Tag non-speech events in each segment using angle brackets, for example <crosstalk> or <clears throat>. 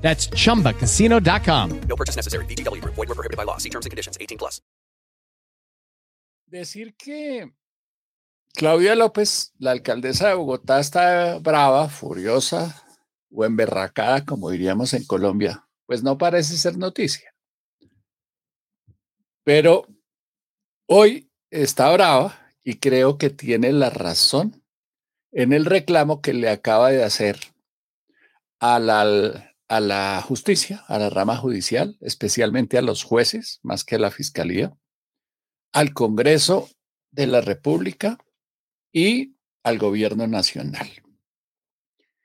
That's chumbacasino.com. No purchase necessary. Group. Void where prohibited by law. See terms and conditions. 18 plus. Decir que Claudia López, la alcaldesa de Bogotá, está brava, furiosa o emberracada, como diríamos en Colombia, pues no parece ser noticia. Pero hoy está brava y creo que tiene la razón en el reclamo que le acaba de hacer a la, a la justicia, a la rama judicial, especialmente a los jueces, más que a la fiscalía, al Congreso de la República y al Gobierno Nacional.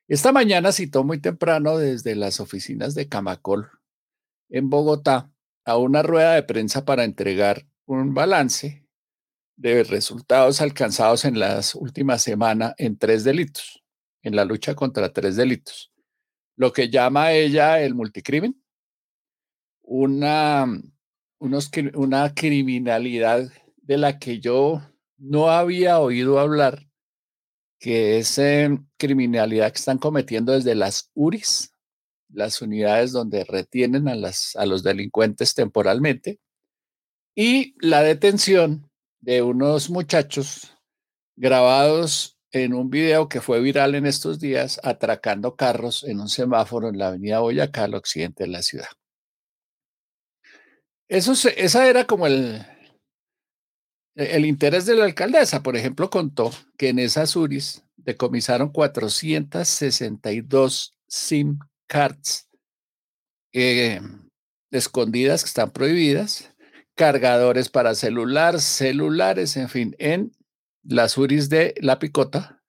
Esta mañana citó muy temprano desde las oficinas de Camacol en Bogotá a una rueda de prensa para entregar un balance de resultados alcanzados en las últimas semanas en tres delitos, en la lucha contra tres delitos. Lo que llama ella el multicrimen, una, unos, una criminalidad de la que yo no había oído hablar, que es eh, criminalidad que están cometiendo desde las URIs, las unidades donde retienen a, las, a los delincuentes temporalmente, y la detención de unos muchachos grabados en un video que fue viral en estos días, atracando carros en un semáforo en la avenida Boyacá, al occidente de la ciudad. Eso esa era como el, el interés de la alcaldesa. Por ejemplo, contó que en esas URIs decomisaron 462 SIM cards eh, escondidas que están prohibidas, cargadores para celular, celulares, en fin, en las URIs de La Picota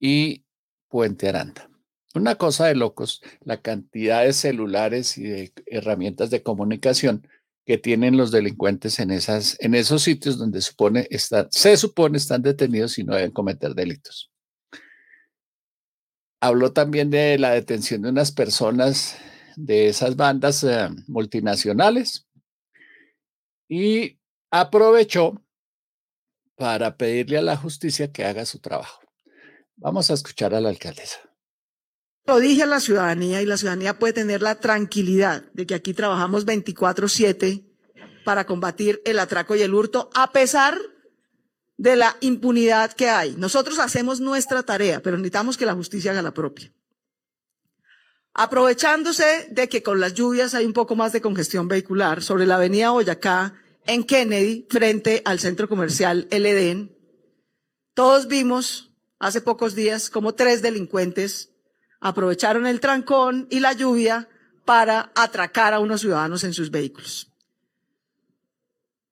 y Puente Aranda. Una cosa de locos, la cantidad de celulares y de herramientas de comunicación que tienen los delincuentes en, esas, en esos sitios donde se supone están detenidos y no deben cometer delitos. Habló también de la detención de unas personas de esas bandas eh, multinacionales y aprovechó para pedirle a la justicia que haga su trabajo. Vamos a escuchar a la alcaldesa. Lo dije a la ciudadanía y la ciudadanía puede tener la tranquilidad de que aquí trabajamos 24/7 para combatir el atraco y el hurto a pesar de la impunidad que hay. Nosotros hacemos nuestra tarea, pero necesitamos que la justicia haga la propia. Aprovechándose de que con las lluvias hay un poco más de congestión vehicular sobre la avenida Boyacá en Kennedy, frente al centro comercial El Edén, todos vimos hace pocos días como tres delincuentes aprovecharon el trancón y la lluvia para atracar a unos ciudadanos en sus vehículos.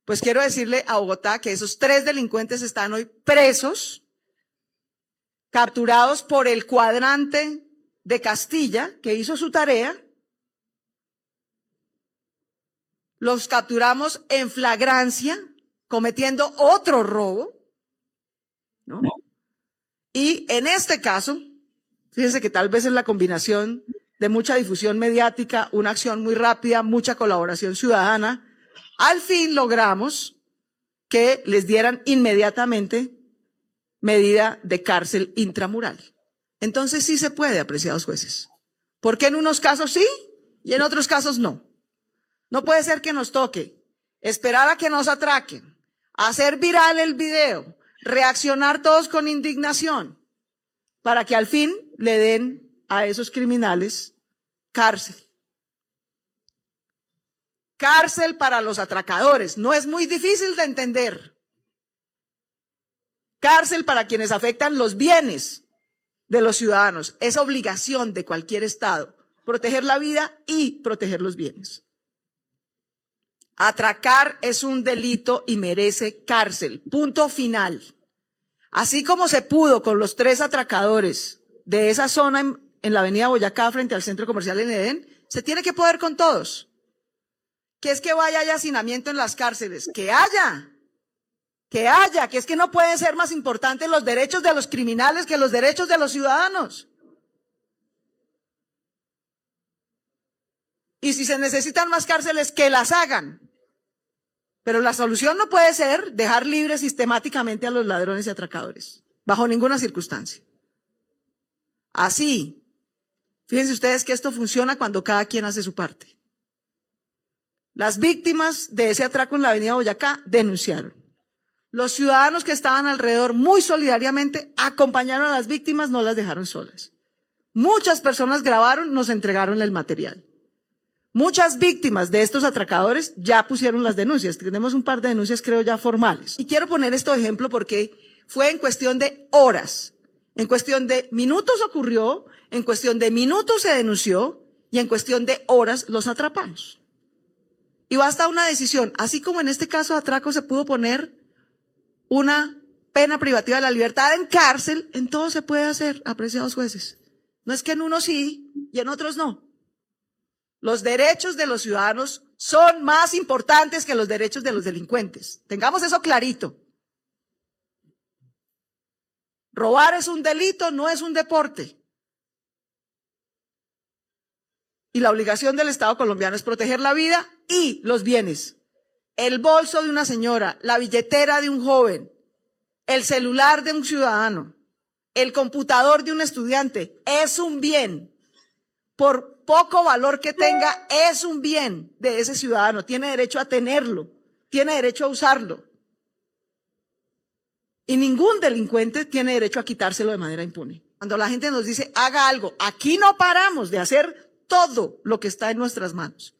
Pues quiero decirle a Bogotá que esos tres delincuentes están hoy presos, capturados por el cuadrante de Castilla, que hizo su tarea. Los capturamos en flagrancia, cometiendo otro robo. ¿no? Y en este caso, Fíjense que tal vez es la combinación de mucha difusión mediática, una acción muy rápida, mucha colaboración ciudadana. Al fin logramos que les dieran inmediatamente medida de cárcel intramural. Entonces sí se puede, apreciados jueces. ¿Por qué en unos casos sí y en otros casos no? No puede ser que nos toque esperar a que nos atraquen, hacer viral el video, reaccionar todos con indignación para que al fin le den a esos criminales cárcel. Cárcel para los atracadores. No es muy difícil de entender. Cárcel para quienes afectan los bienes de los ciudadanos. Es obligación de cualquier Estado proteger la vida y proteger los bienes. Atracar es un delito y merece cárcel. Punto final. Así como se pudo con los tres atracadores de esa zona en, la avenida Boyacá frente al centro comercial en Edén, se tiene que poder con todos. Que es que vaya haya hacinamiento en las cárceles. Que haya. Que haya. Que es que no pueden ser más importantes los derechos de los criminales que los derechos de los ciudadanos. Y si se necesitan más cárceles, que las hagan. Pero la solución no puede ser dejar libres sistemáticamente a los ladrones y atracadores, bajo ninguna circunstancia. Así, fíjense ustedes que esto funciona cuando cada quien hace su parte. Las víctimas de ese atraco en la avenida Boyacá denunciaron. Los ciudadanos que estaban alrededor muy solidariamente acompañaron a las víctimas, no las dejaron solas. Muchas personas grabaron, nos entregaron el material. Muchas víctimas de estos atracadores ya pusieron las denuncias. Tenemos un par de denuncias, creo, ya formales. Y quiero poner esto de ejemplo porque fue en cuestión de horas. En cuestión de minutos ocurrió, en cuestión de minutos se denunció y en cuestión de horas los atrapamos. Y basta una decisión. Así como en este caso de atraco se pudo poner una pena privativa de la libertad en cárcel, en todo se puede hacer, apreciados jueces. No es que en unos sí y en otros no. Los derechos de los ciudadanos son más importantes que los derechos de los delincuentes. Tengamos eso clarito. Robar es un delito, no es un deporte. Y la obligación del Estado colombiano es proteger la vida y los bienes. El bolso de una señora, la billetera de un joven, el celular de un ciudadano, el computador de un estudiante es un bien. Por poco valor que tenga, es un bien de ese ciudadano. Tiene derecho a tenerlo, tiene derecho a usarlo. Y ningún delincuente tiene derecho a quitárselo de manera impune. Cuando la gente nos dice, haga algo, aquí no paramos de hacer todo lo que está en nuestras manos.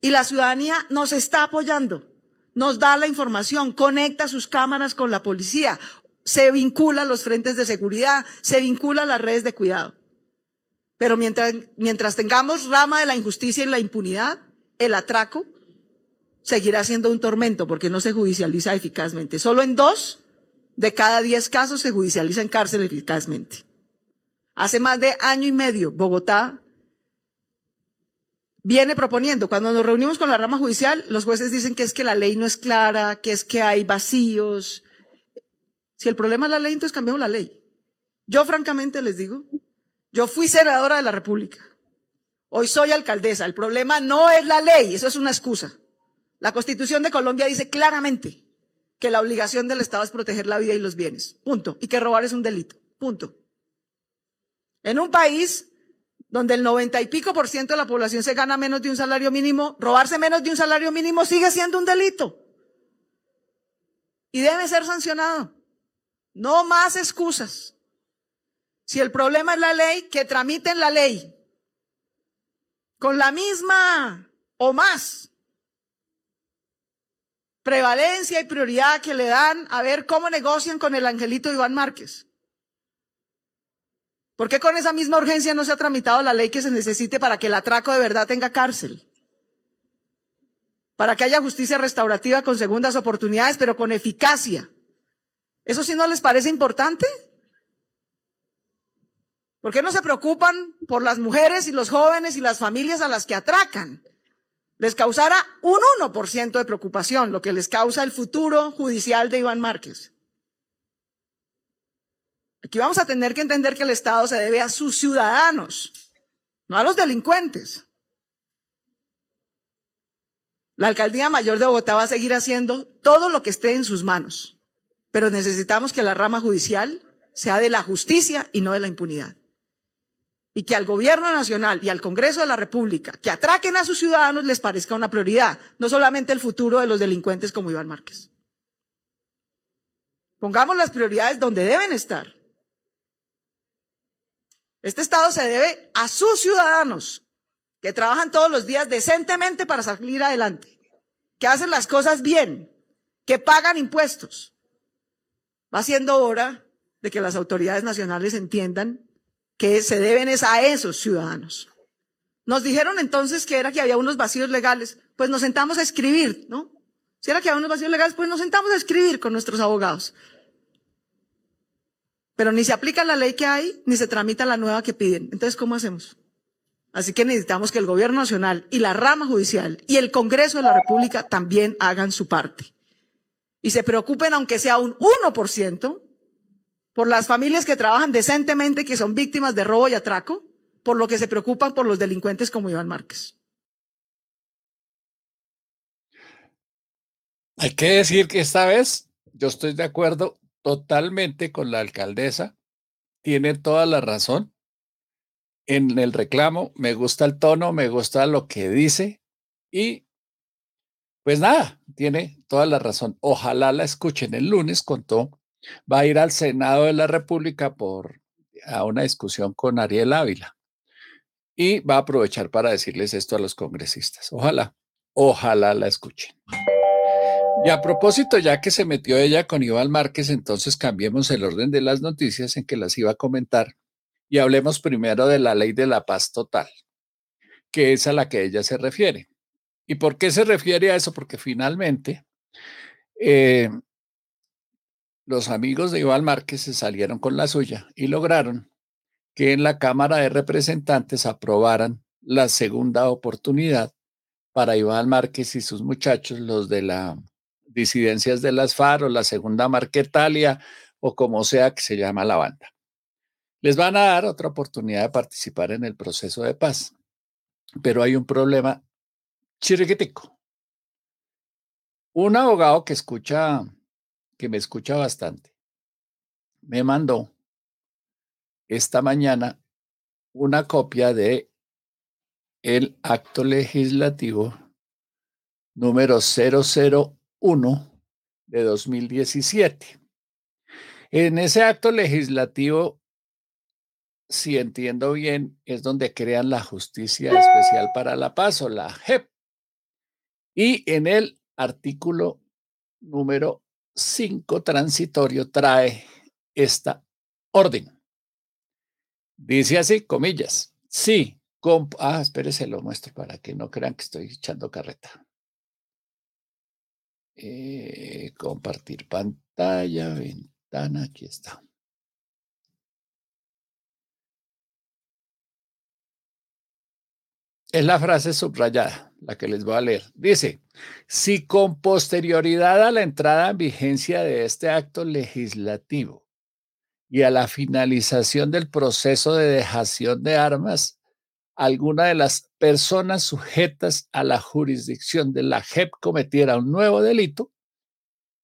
Y la ciudadanía nos está apoyando, nos da la información, conecta sus cámaras con la policía, se vincula a los frentes de seguridad, se vincula a las redes de cuidado. Pero mientras, mientras tengamos rama de la injusticia y la impunidad, el atraco seguirá siendo un tormento porque no se judicializa eficazmente. Solo en dos de cada diez casos se judicializa en cárcel eficazmente. Hace más de año y medio, Bogotá viene proponiendo, cuando nos reunimos con la rama judicial, los jueces dicen que es que la ley no es clara, que es que hay vacíos. Si el problema es la ley, entonces cambiamos la ley. Yo francamente les digo yo fui senadora de la República. Hoy soy alcaldesa. El problema no es la ley, eso es una excusa. La Constitución de Colombia dice claramente que la obligación del Estado es proteger la vida y los bienes. Punto. Y que robar es un delito. Punto. En un país donde el noventa y pico por ciento de la población se gana menos de un salario mínimo, robarse menos de un salario mínimo sigue siendo un delito. Y debe ser sancionado. No más excusas. Si el problema es la ley, que tramiten la ley con la misma o más prevalencia y prioridad que le dan a ver cómo negocian con el angelito Iván Márquez. ¿Por qué con esa misma urgencia no se ha tramitado la ley que se necesite para que el atraco de verdad tenga cárcel? Para que haya justicia restaurativa con segundas oportunidades, pero con eficacia. ¿Eso sí no les parece importante? ¿Por qué no se preocupan por las mujeres y los jóvenes y las familias a las que atracan? Les causará un 1% de preocupación, lo que les causa el futuro judicial de Iván Márquez. Aquí vamos a tener que entender que el Estado se debe a sus ciudadanos, no a los delincuentes. La Alcaldía Mayor de Bogotá va a seguir haciendo todo lo que esté en sus manos, pero necesitamos que la rama judicial sea de la justicia y no de la impunidad y que al gobierno nacional y al Congreso de la República que atraquen a sus ciudadanos les parezca una prioridad, no solamente el futuro de los delincuentes como Iván Márquez. Pongamos las prioridades donde deben estar. Este Estado se debe a sus ciudadanos, que trabajan todos los días decentemente para salir adelante, que hacen las cosas bien, que pagan impuestos. Va siendo hora de que las autoridades nacionales entiendan que se deben es a esos ciudadanos. Nos dijeron entonces que era que había unos vacíos legales, pues nos sentamos a escribir, ¿no? Si era que había unos vacíos legales, pues nos sentamos a escribir con nuestros abogados. Pero ni se aplica la ley que hay, ni se tramita la nueva que piden. Entonces, ¿cómo hacemos? Así que necesitamos que el gobierno nacional y la rama judicial y el Congreso de la República también hagan su parte. Y se preocupen, aunque sea un 1%, por las familias que trabajan decentemente, que son víctimas de robo y atraco, por lo que se preocupan por los delincuentes como Iván Márquez. Hay que decir que esta vez yo estoy de acuerdo totalmente con la alcaldesa. Tiene toda la razón en el reclamo. Me gusta el tono, me gusta lo que dice y pues nada, tiene toda la razón. Ojalá la escuchen el lunes, contó. Va a ir al Senado de la República por a una discusión con Ariel Ávila y va a aprovechar para decirles esto a los congresistas. Ojalá, ojalá la escuchen. Y a propósito, ya que se metió ella con Iván Márquez, entonces cambiemos el orden de las noticias en que las iba a comentar y hablemos primero de la ley de la paz total, que es a la que ella se refiere. ¿Y por qué se refiere a eso? Porque finalmente eh, los amigos de Iván Márquez se salieron con la suya y lograron que en la Cámara de Representantes aprobaran la segunda oportunidad para Iván Márquez y sus muchachos, los de la disidencias de las FARC la segunda Marquetalia o como sea que se llama la banda. Les van a dar otra oportunidad de participar en el proceso de paz. Pero hay un problema chiriquitico. Un abogado que escucha, que me escucha bastante, me mandó esta mañana una copia de el acto legislativo número 00 1 de 2017. En ese acto legislativo, si entiendo bien, es donde crean la Justicia Especial para la Paz o la JEP. Y en el artículo número 5 transitorio trae esta orden. Dice así, comillas, sí, ah, espérese, lo muestro para que no crean que estoy echando carreta. Eh, compartir pantalla, ventana, aquí está. Es la frase subrayada, la que les voy a leer. Dice, si con posterioridad a la entrada en vigencia de este acto legislativo y a la finalización del proceso de dejación de armas, alguna de las personas sujetas a la jurisdicción de la JEP cometiera un nuevo delito,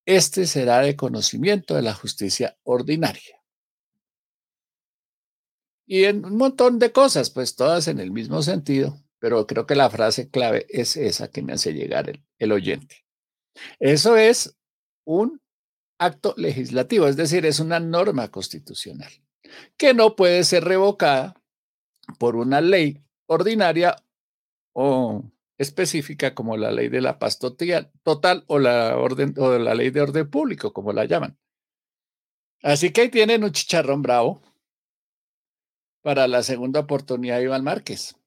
este será de conocimiento de la justicia ordinaria. Y en un montón de cosas, pues todas en el mismo sentido, pero creo que la frase clave es esa que me hace llegar el, el oyente. Eso es un acto legislativo, es decir, es una norma constitucional que no puede ser revocada por una ley ordinaria o específica como la ley de la paz total, o la orden o la ley de orden público, como la llaman. Así que ahí tienen un chicharrón bravo para la segunda oportunidad Iván Márquez,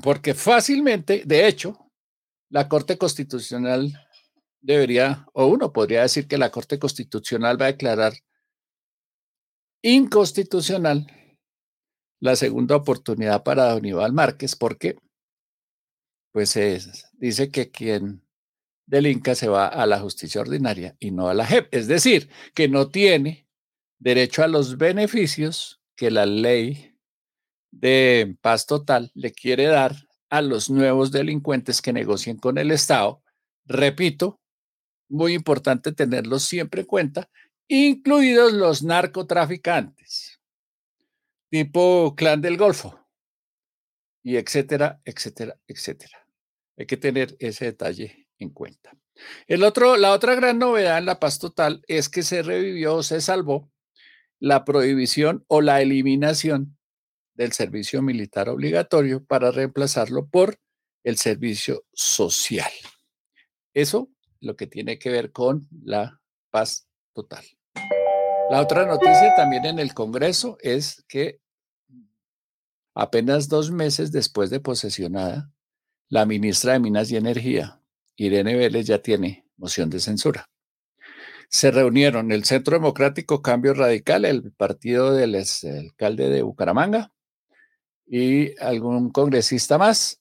porque fácilmente, de hecho, la Corte Constitucional debería, o uno podría decir que la Corte Constitucional va a declarar inconstitucional la segunda oportunidad para don Iván Márquez, porque pues dice que quien delinca se va a la justicia ordinaria y no a la JEP, es decir, que no tiene derecho a los beneficios que la ley de paz total le quiere dar a los nuevos delincuentes que negocien con el Estado. Repito, muy importante tenerlos siempre en cuenta, incluidos los narcotraficantes tipo clan del Golfo, y etcétera, etcétera, etcétera. Hay que tener ese detalle en cuenta. El otro, la otra gran novedad en la paz total es que se revivió, se salvó la prohibición o la eliminación del servicio militar obligatorio para reemplazarlo por el servicio social. Eso lo que tiene que ver con la paz total. La otra noticia también en el Congreso es que apenas dos meses después de posesionada, la ministra de Minas y Energía, Irene Vélez, ya tiene moción de censura. Se reunieron el Centro Democrático Cambio Radical, el partido del alcalde de Bucaramanga y algún congresista más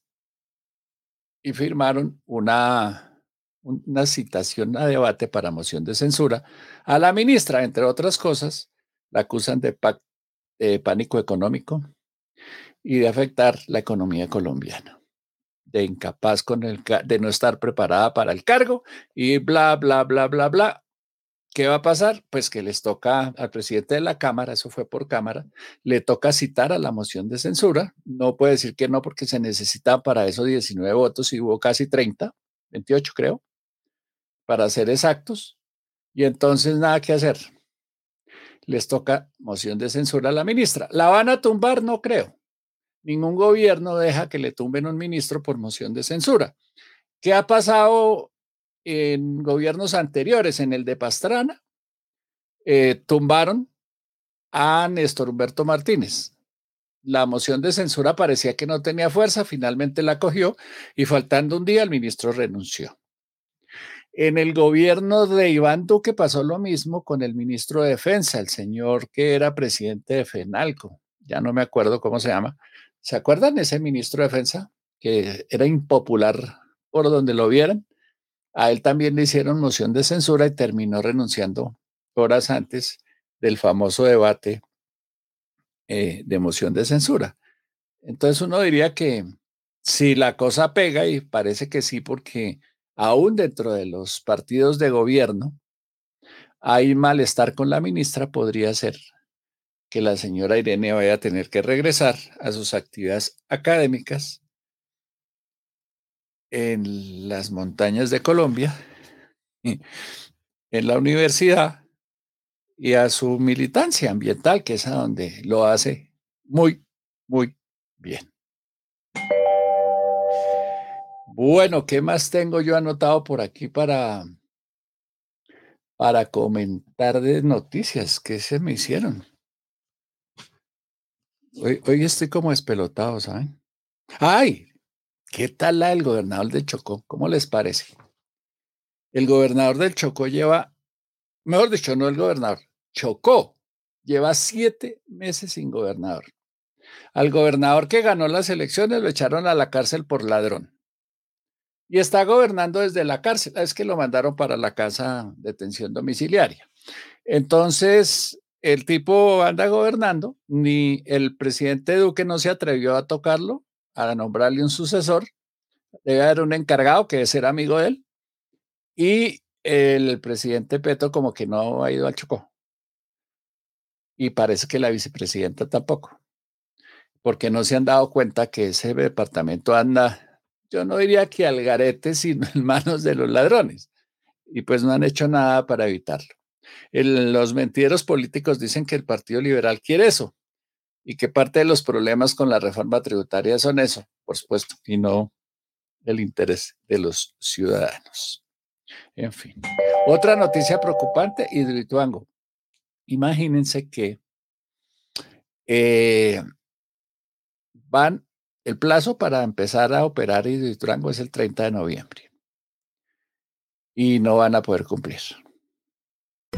y firmaron una, una citación a debate para moción de censura a la ministra, entre otras cosas, la acusan de, pánico económico y de afectar la economía colombiana de incapaz con el de no estar preparada para el cargo y bla bla bla bla bla. ¿Qué va a pasar? Pues que les toca al presidente de la Cámara, eso fue por Cámara, le toca citar a la moción de censura. No puede decir que no porque se necesita para eso 19 votos y hubo casi 30, 28 creo, para ser exactos. Y entonces nada que hacer. Les toca moción de censura a la ministra. ¿La van a tumbar? No creo. Ningún gobierno deja que le tumben un ministro por moción de censura. ¿Qué ha pasado en gobiernos anteriores? En el de Pastrana, eh, tumbaron a Néstor Humberto Martínez. La moción de censura parecía que no tenía fuerza, finalmente la cogió y faltando un día el ministro renunció. En el gobierno de Iván Duque pasó lo mismo con el ministro de Defensa, el señor que era presidente de FENALCO, ya no me acuerdo cómo se llama. ¿Se acuerdan ese ministro de Defensa que era impopular por donde lo vieran? A él también le hicieron moción de censura y terminó renunciando horas antes del famoso debate eh, de moción de censura. Entonces uno diría que si la cosa pega, y parece que sí, porque aún dentro de los partidos de gobierno hay malestar con la ministra, podría ser que la señora Irene vaya a tener que regresar a sus actividades académicas en las montañas de Colombia, en la universidad y a su militancia ambiental, que es a donde lo hace muy, muy bien. Bueno, ¿qué más tengo yo anotado por aquí para, para comentar de noticias que se me hicieron? Hoy, estoy como espelotado, ¿saben? ¡Ay! ¿Qué tal la del gobernador del Chocó? ¿Cómo les parece? El gobernador del Chocó lleva, mejor dicho, no el gobernador, Chocó, lleva siete meses sin gobernador. Al gobernador que ganó las elecciones lo echaron a la cárcel por ladrón. Y está gobernando desde la cárcel. Es que lo mandaron para la casa de detención domiciliaria. Entonces, el tipo anda gobernando, ni el presidente Duque no se atrevió a tocarlo, a nombrarle un sucesor, debe haber un encargado que debe ser amigo de él, y el presidente Petro como que no ha ido al Chocó. Y parece que la vicepresidenta tampoco, porque no se han dado cuenta que ese departamento anda, yo no diría que al garete, sino en manos de los ladrones, y pues no han hecho nada para evitarlo los mentiros políticos dicen que el Partido Liberal quiere eso y que parte de los problemas con la reforma tributaria son eso, por supuesto, y no el interés de los ciudadanos. En fin. Otra noticia preocupante, Hidroituango. Imagínense que eh, van, el plazo para empezar a operar Hidroituango es el 30 de noviembre y no van a poder cumplir.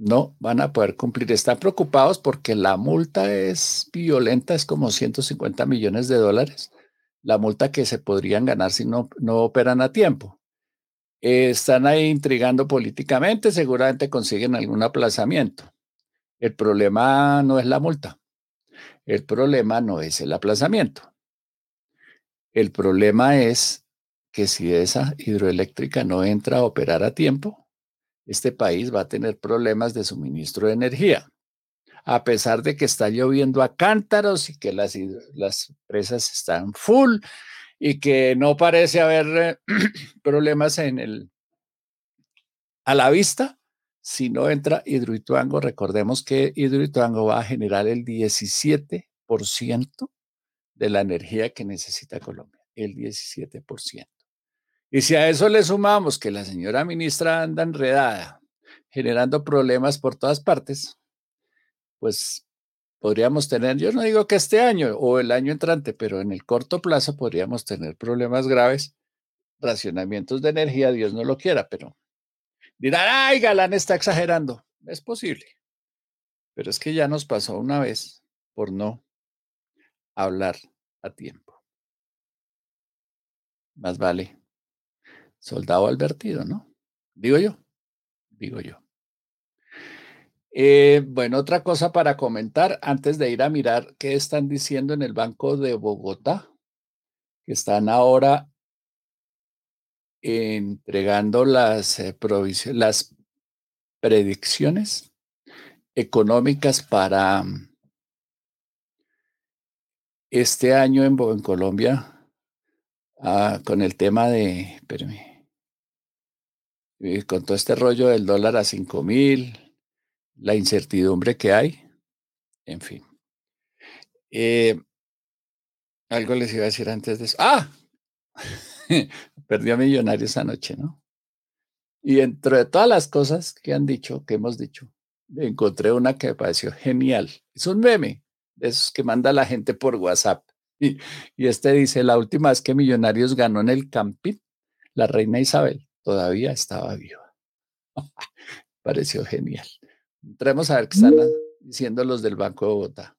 No van a poder cumplir. Están preocupados porque la multa es violenta, es como 150 millones de dólares. La multa que se podrían ganar si no, no operan a tiempo. Están ahí intrigando políticamente, seguramente consiguen algún aplazamiento. El problema no es la multa. El problema no es el aplazamiento. El problema es que si esa hidroeléctrica no entra a operar a tiempo, este país va a tener problemas de suministro de energía. A pesar de que está lloviendo a cántaros y que las, las presas están full y que no parece haber eh, <clears throat> problemas a la vista, si no entra Hidroituango, recordemos que Hidroituango va a generar el 17% de la energía que necesita Colombia, el 17%. Y si a eso le sumamos que la señora ministra anda enredada, generando problemas por todas partes, pues podríamos tener, yo no digo que este año o el año entrante, pero en el corto plazo podríamos tener problemas graves, racionamientos de energía, Dios no lo quiera, pero dirán, ay, Galán está exagerando. Es posible, pero es que ya nos pasó una vez por no hablar a tiempo. Más vale soldado advertido, ¿no? Digo yo, digo yo. Eh, bueno, otra cosa para comentar antes de ir a mirar qué están diciendo en el Banco de Bogotá, que están ahora entregando las, eh, predicciones económicas para este año en, en Colombia ah, con el tema de, espérame, eh, con todo este rollo del dólar a cinco mil, la incertidumbre que hay, en fin. Eh, algo les iba a decir antes de eso. ¡Ah! <laughs> Perdió a Millonarios anoche, ¿no? Y entre de todas las cosas que han dicho, que hemos dicho, encontré una que me pareció genial. Es un meme de esos que manda la gente por WhatsApp. Y, <laughs> y este dice, la última vez que Millonarios ganó en el Campín, la reina Isabel todavía estaba viva. <laughs> Pareció genial. Entremos a ver qué están diciendo los del Banco de Bogotá.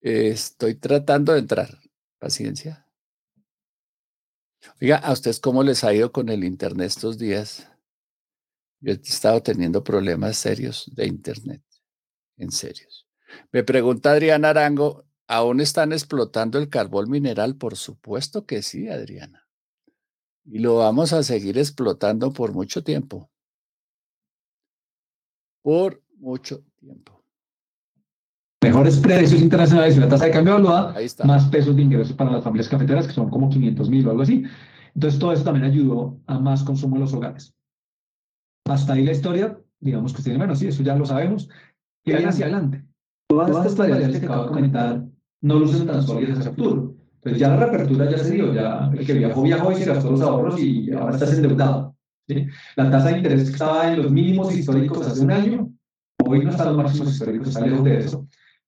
Estoy tratando de entrar. Paciencia. Oiga, ¿a ustedes cómo les ha ido con el Internet estos días? Yo he estado teniendo problemas serios de Internet, en serios. Me pregunta Adriana Arango, ¿aún están explotando el carbón mineral? Por supuesto que sí, Adriana. Y lo vamos a seguir explotando por mucho tiempo. Por mucho tiempo mejores precios internacionales y una tasa de cambio evaluada, más pesos de ingresos para las familias cafeteras, que son como 500 mil o algo así. Entonces, todo eso también ayudó a más consumo en los hogares. Hasta ahí la historia, digamos que tiene menos, sí, eso ya lo sabemos. Y viene hacia adelante. Todas, estas variables que acabo de comentar no lucen tan sólidas hacia el futuro. Entonces, ya la reapertura ya se dio, ya el que viajó, viajó y se gastó los ahorros y ahora estás endeudado. ¿sí? La tasa de interés estaba en los mínimos históricos hace un año, hoy no está en los máximos históricos, está lejos de eso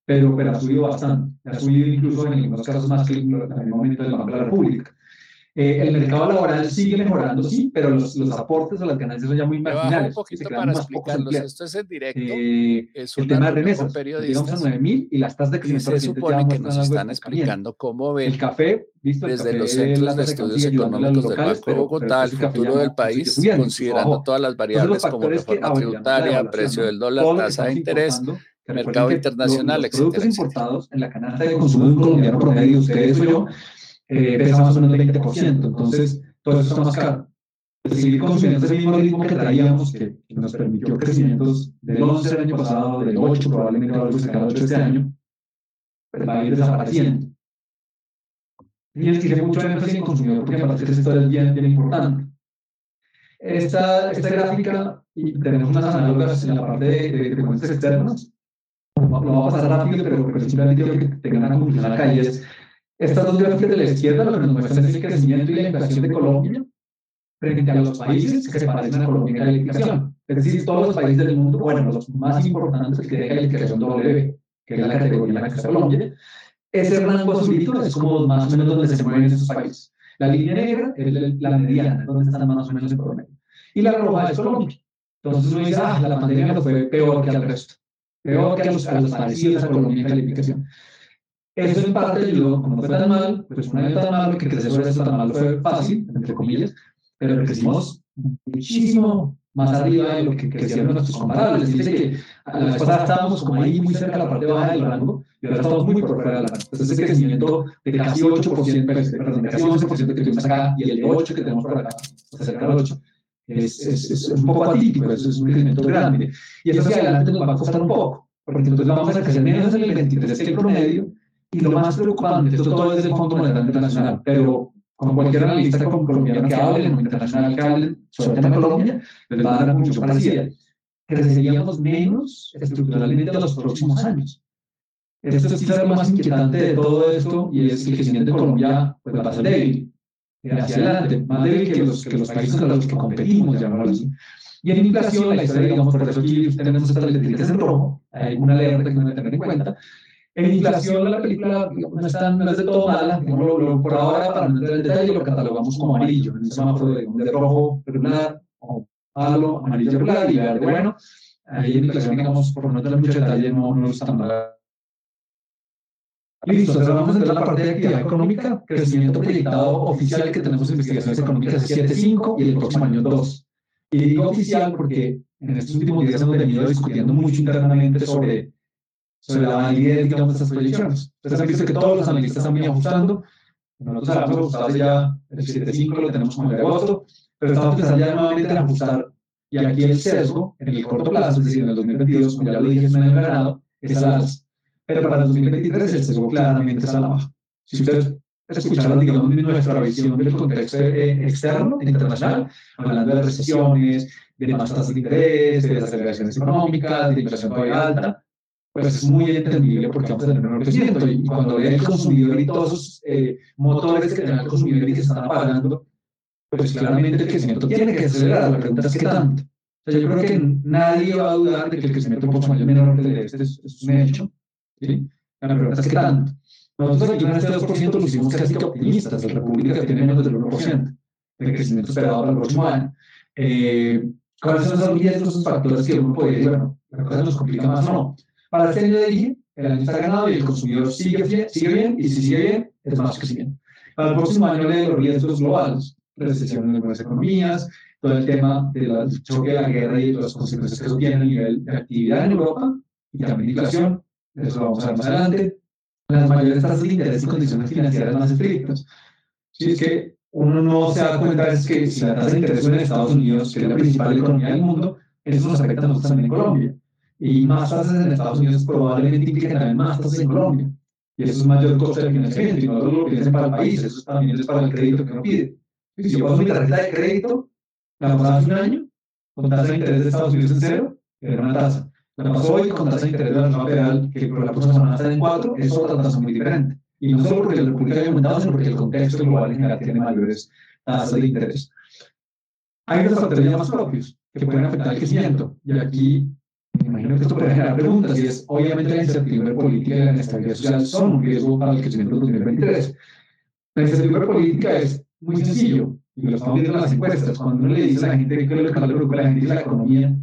pero, pero ha subido bastante. Ha subido incluso en algunos casos más que en el momento de la República. Eh, el mercado laboral sigue mejorando, sí, pero los, los aportes o las ganancias son ya muy marginales. Un poquito para explicarlos. Esto es en directo. Eh, es el tema de remesas, llegamos a 9.000 y las tasas de crecimiento se supone que nos están explicando cómo ven el café, ¿visto? El desde café, los centros de estudios económicos del Banco de Bogotá, el futuro del país, considerando todas las variables como reforma tributaria, precio del dólar, tasa de interés, mercado internacional, los, productos importados en la canasta de consumo de un colombiano promedio, ustedes o yo, eh, pesa más o menos 20%. Entonces, todo eso está más caro. Seguir consumiendo ese mismo ritmo que traíamos, que, nos permitió crecimientos del 11 el año pasado, del 8 probablemente algo cercano al 8 este año, pues va a ir desapareciendo. Les quise mucho énfasis en consumidor porque me parece que esto es bien, bien importante. Esta, esta gráfica, y tenemos unas análogas en la parte de, de, de externas, lo va a pasar rápido, pero, pero simplemente quiero que tengan una conclusión acá y es, estas dos gráficas de la izquierda lo que nos muestran es el crecimiento y la inflación de Colombia frente a los países que se parecen a Colombia en la electrificación. Es decir, todos los países del mundo, bueno, los más importantes que tienen calificación W, que es la categoría en la que está Colombia, ese rango azulito es como más o menos donde se mueven esos países. La línea negra es la mediana, donde están más o menos en promedio. Y la roja es Colombia. Entonces uno dice, ah, la pandemia fue peor que al resto, peor que a los, a los parecidos a Colombia en calificación. Eso en parte ayudó, como fue tan mal, pues una vez tan malo que crecer eso tan malo fue fácil, entre comillas, pero crecimos muchísimo más arriba de lo que crecieron nuestros comparables. Dice que a la vez pasada estábamos como ahí muy cerca de la parte baja del rango y ahora estamos muy por fuera del rango. Entonces ese crecimiento de casi 8%, perdón, de casi 11% que tuvimos acá y el de 8 que tenemos por acá, cerca del 8, es, es, es, un poco atípico, es, es un crecimiento grande. Y eso hacia adelante nos va a costar un poco, porque entonces vamos a crecer menos en el 23 que el promedio y lo más preocupante, esto todo es del Fondo Monetario Internacional, pero como cualquier analista colombiano que hable, o internacional que sobre el tema de Colombia, les va a dar conclusión parecida. Creceríamos menos estructuralmente en los próximos años. Esto es quizás lo más inquietante de todo esto y es que el crecimiento de Colombia pues, va a ser débil, hacia adelante, más débil que los, que los países a los que competimos, llamémoslo así. Y en inflación, la historia, digamos, por eso aquí tenemos estas letritas en rojo, hay una alerta que deben tener en cuenta, en inflación, la película no, está, no es de todo mala. por ahora, para no entrar en detalle, lo catalogamos como amarillo, en el semáforo de, de rojo regular, o palo, amarillo regular y verde. Bueno, ahí en inflación, digamos, por no tener mucho detalle, no, no está mal. Listo, entonces vamos a entrar a la parte de actividad económica. Crecimiento proyectado oficial que tenemos en investigaciones económicas es 7.5 y el próximo año 2. Y digo oficial porque en estos últimos días hemos venido discutiendo mucho internamente sobre sobre la validez, digamos, de estas proyecciones. Ustedes han visto que todos los analistas han venido ajustando. Nosotros habíamos ajustado ya el 7.5, lo tenemos como de agosto, pero estamos pensando ya nuevamente en ajustar. Y aquí el sesgo, en el corto plazo, es decir, en el 2022, como ya lo dije, es en el ganado, es al alza. Pero para el 2023 el sesgo claramente es a la baja. Si ustedes escucharon, digamos, nuestra visión del contexto eh, externo, internacional, hablando de recesiones, de más tasas de interés, de desaceleraciones económicas, de inflación todavía alta, pues es muy entendible porque vamos a tener un crecimiento. Y cuando ve el consumidor y todos esos eh, motores que tiene el consumidor y que están apagando, pues claramente el crecimiento tiene que acelerar. La pregunta es qué tanto. O sea, yo creo que nadie va a dudar de que el crecimiento es mucho mayor menor que este, es, es un hecho. ¿sí? La pregunta es qué tanto. Nosotros aquí en este 2% lo hicimos casi que optimistas. La República tiene menos del 1% de crecimiento esperado para el próximo año. Eh, ¿Cuáles son esos riesgos, esos factores que uno puede decir, bueno, la cosa nos complica más o no? Para este año de dije, el año está ganado y el consumidor sigue sigue bien, y si sigue bien, es más bien. Para el próximo año de los riesgos globales, recesión en algunas economías, todo el tema del choque de la guerra y las consecuencias que eso tiene a nivel de actividad en Europa y también inflación, eso lo vamos a ver más adelante, las mayores tasas de interés y condiciones financieras más estrictas. Si es que uno no se da cuenta es que si la tasa de interés en Estados Unidos, que es la principal economía del mundo, eso nos afecta a nosotros también en Colombia y más tasas en Estados Unidos probablemente implica también más tasas en Colombia. Y eso es mayor coste de financiamiento, y no solo lo piensen para el país, eso también es para el crédito que uno pide. Si yo paso mi tarjeta de crédito, la pasaba hace un año, con tasa de interés de Estados Unidos en cero, era una tasa. La paso hoy con tasa de interés de la Reserva Federal, que por la próxima semana está en cuatro, es otra tasa muy diferente. Y no solo porque la República haya aumentado, sino porque el contexto global en general tiene mayores tasas de interés. Hay factores ya más propios que pueden afectar el crecimiento. Y aquí me imagino que esto puede generar preguntas y es, obviamente, la incertidumbre política y la inestabilidad social son un riesgo para el crecimiento del 2023. La incertidumbre política es muy sencillo, y lo estamos viendo en las encuestas. Cuando uno le dice a la gente que lo que preocupa a la gente es la economía,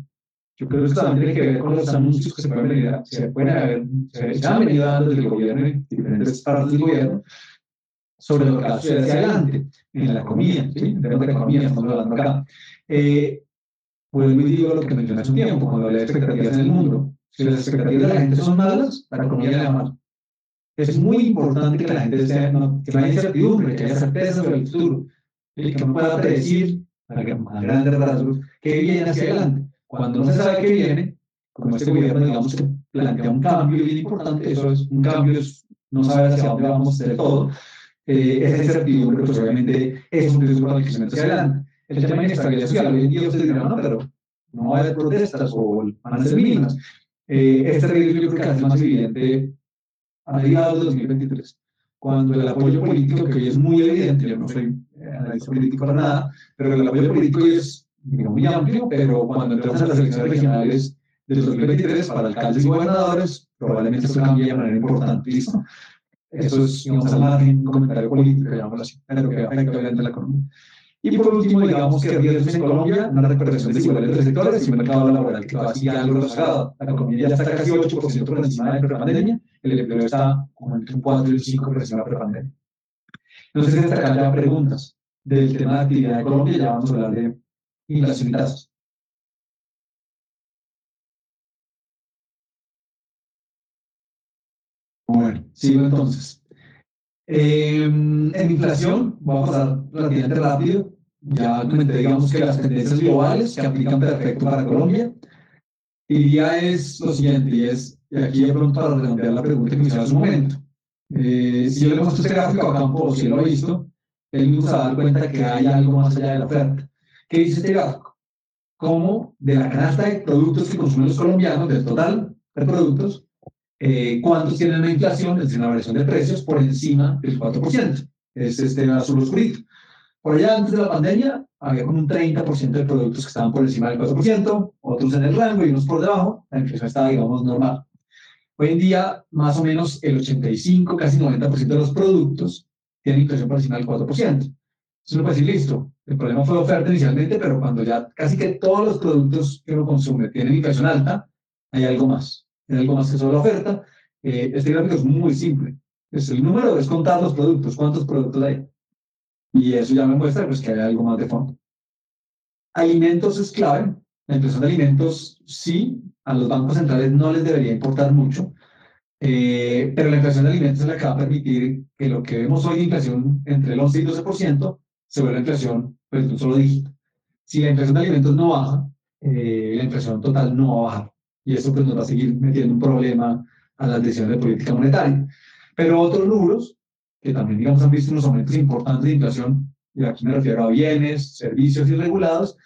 yo creo que esto también tiene que ver con los anuncios que se pueden venir, se pueden haber, se han venido dando desde el gobierno en diferentes partes del gobierno sobre lo que va a suceder hacia adelante en la economía, ¿sí? En términos de economía, estamos hablando acá. Eh, vuelvo y digo lo que mencioné hace un tiempo, cuando hablé de expectativas en el mundo. Si las expectativas de la gente son malas, la economía le va mal. Es muy importante que la gente sea, no, que no haya incertidumbre, que haya certeza sobre el futuro, y que uno pueda predecir a grandes rasgos qué viene hacia adelante. Cuando no se sabe qué viene, como este gobierno, digamos que plantea un cambio bien importante, eso es un cambio, es no saber hacia dónde vamos a hacer todo, eh, esa incertidumbre, pues obviamente es un riesgo para el crecimiento hacia adelante el tema de inestabilidad social. Hoy en día no, pero no va a haber protestas o van a ser mínimas. Eh, este riesgo yo creo que es más evidente a mediados de 2023, cuando el apoyo político, que hoy es muy evidente, yo no soy analista político para nada, pero el apoyo político es muy amplio, pero cuando entremos a las elecciones regionales del 2023 para alcaldes y gobernadores, probablemente eso cambie de manera importante. Eso es, digamos, al margen un comentario político, digamos así, pero que afecta obviamente la economía. Y por último, digamos que riesgos en Colombia, una repercusión desigual entre sectores y un mercado laboral que va así algo rezagado. La economía ya está casi 8% por encima de la prepandemia, el empleo está como entre un 4 y un 5 por encima de la prepandemia. Entonces, esta acá ya preguntas del tema de actividad de Colombia, ya vamos a hablar de inflación y tasas. Bueno, sigo entonces. Eh, en inflación, vamos a pasar relativamente rápido. Ya comenté, digamos, que las tendencias globales que aplican perfecto para Colombia. Y ya es lo siguiente, y es, y aquí de pronto para redondear la pregunta que me hizo hace un momento. Eh, si yo le muestro este gráfico a Campo, si lo ha visto, él mismo se va a dar cuenta que hay algo más allá de la oferta. ¿Qué dice este gráfico? Como de la canasta de productos que consumen los colombianos, del total de productos, eh, cuántos tienen una inflación, es decir, una variación de precios por encima del 4%. Es este azul oscurito. Por allá, antes de la pandemia, había como un 30% de productos que estaban por encima del 4%, otros en el rango y unos por debajo. La inflación estaba, digamos, normal. Hoy en día, más o menos el 85, casi 90% de los productos tienen inflación por encima del 4%. Eso no puede decir, listo, el problema fue la oferta inicialmente, pero cuando ya casi que todos los productos que uno consume tienen inflación alta, hay algo más en algo más que solo la oferta. Eh, este gráfico es muy simple. Es el número, es contar los productos, cuántos productos hay. Y eso ya me muestra pues, que hay algo más de fondo. Alimentos es clave. La inflación de alimentos, sí, a los bancos centrales no les debería importar mucho, eh, pero la inflación de alimentos es la que va a permitir que lo que vemos hoy de inflación entre el 11 y 12% se vuelva inflación pues, de un solo dígito. Si la inflación de alimentos no baja, eh, la inflación total no va a bajar y eso pues, nos va a seguir metiendo un problema a las decisiones de política monetaria. Pero otros rubros, que también digamos han visto unos aumentos importantes de inflación, y aquí me refiero a bienes, servicios irregulados,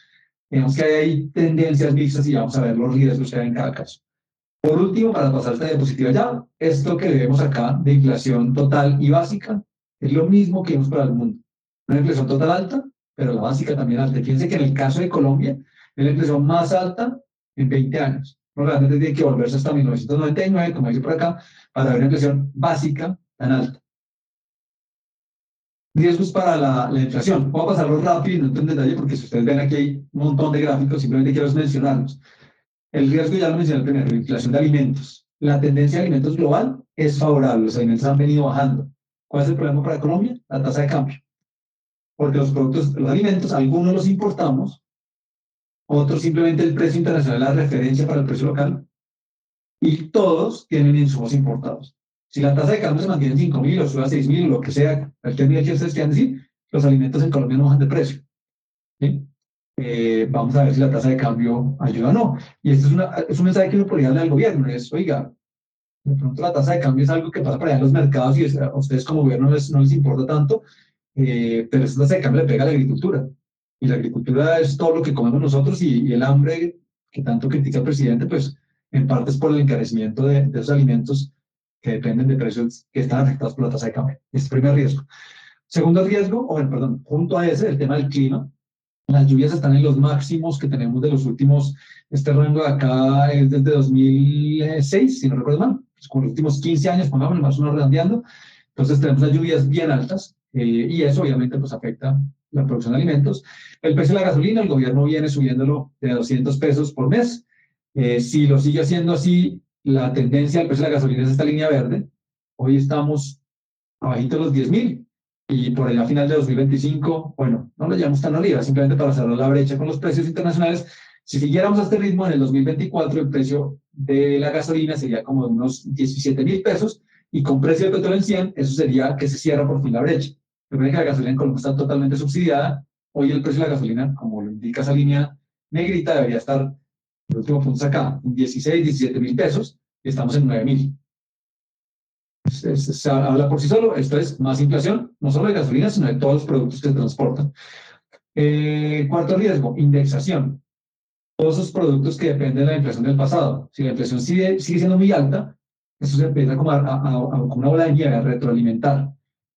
vemos que hay tendencias mixtas y vamos a ver los riesgos que hay en cada caso. Por último, para pasar esta diapositiva ya, esto que vemos acá de inflación total y básica es lo mismo que vemos para el mundo. Una inflación total alta, pero la básica también alta. Fíjense que en el caso de Colombia es la inflación más alta en 20 años realmente tiene que volverse hasta 1999, como dice por acá, para ver una inflación básica tan alta. Riesgos para la, la inflación. Voy a pasarlo rápido y no en detalle porque si ustedes ven aquí hay un montón de gráficos, simplemente quiero mencionarlos. El riesgo ya lo mencioné primero, la inflación de alimentos. La tendencia de alimentos global es favorable, los alimentos han venido bajando. ¿Cuál es el problema para Colombia? La tasa de cambio. Porque los productos, los alimentos, algunos los importamos, otros simplemente el precio internacional la referencia para el precio local, y todos tienen insumos importados. Si la tasa de cambio se mantiene en 5.000 o sube a 6.000 o lo que sea, el término que ustedes quieran decir, los alimentos en Colombia no bajan de precio. Eh, vamos a ver si la tasa de cambio ayuda o no. Y esto es, una, es un mensaje que uno podría darle al gobierno, es, oiga, de pronto la tasa de cambio es algo que pasa para allá en los mercados y a ustedes como gobierno no les, no les importa tanto, eh, pero esa tasa de cambio le pega a la agricultura. Y la agricultura es todo lo que comemos nosotros y, el hambre que tanto critica el presidente, pues en parte es por el encarecimiento de, de esos alimentos que dependen de precios que están afectados por la tasa de cambio. Es el primer riesgo. Segundo riesgo, o perdón, junto a ese, el tema del clima. Las lluvias están en los máximos que tenemos de los últimos, este rango de acá es desde 2006, si no recuerdo mal, pues con los últimos 15 años, pongámosle más o menos redondeando. Entonces tenemos las lluvias bien altas eh, y eso obviamente pues afecta la producción de alimentos. El precio de la gasolina, el gobierno viene subiéndolo de 200 pesos por mes. Eh, si lo sigue haciendo así, la tendencia del precio de la gasolina es esta línea verde. Hoy estamos abajito de los 10 mil y por allá a final de 2025, bueno, no lo llevamos tan arriba, simplemente para cerrar la brecha con los precios internacionales. Si siguiéramos a este ritmo en el 2024, el precio de la gasolina sería como de unos 17 mil pesos y con precio de petróleo en 100, eso sería que se cierra por fin la brecha. Recuerden que la gasolina en Colombia está totalmente subsidiada. Hoy el precio de la gasolina, como lo indica esa línea negrita, debería estar, el último punto acá, en 16, 17 mil pesos, y estamos en 9 mil. Se habla por sí solo, esto es más inflación, no solo de gasolina, sino de todos los productos que se transportan. Eh, cuarto riesgo, indexación. Todos esos productos que dependen de la inflación del pasado. Si la inflación sigue, sigue siendo muy alta, eso se empieza como a, a, a, una bola de nieve, a retroalimentar.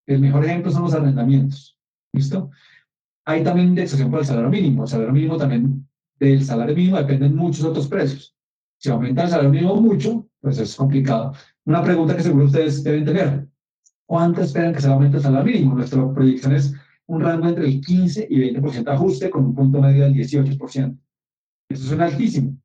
El mejor ejemplo son los arrendamientos. ¿Listo? Hay también indexación por el salario mínimo. El salario mínimo también, del salario mínimo dependen muchos otros precios. Si aumenta el salario mínimo mucho, pues es complicado. Una pregunta que seguro ustedes deben tener. ¿Cuánto esperan que se aumente el salario mínimo? Nuestra proyección es un rango entre el 15 y 20% de ajuste con un punto medio del 18%. Eso suena altísimo.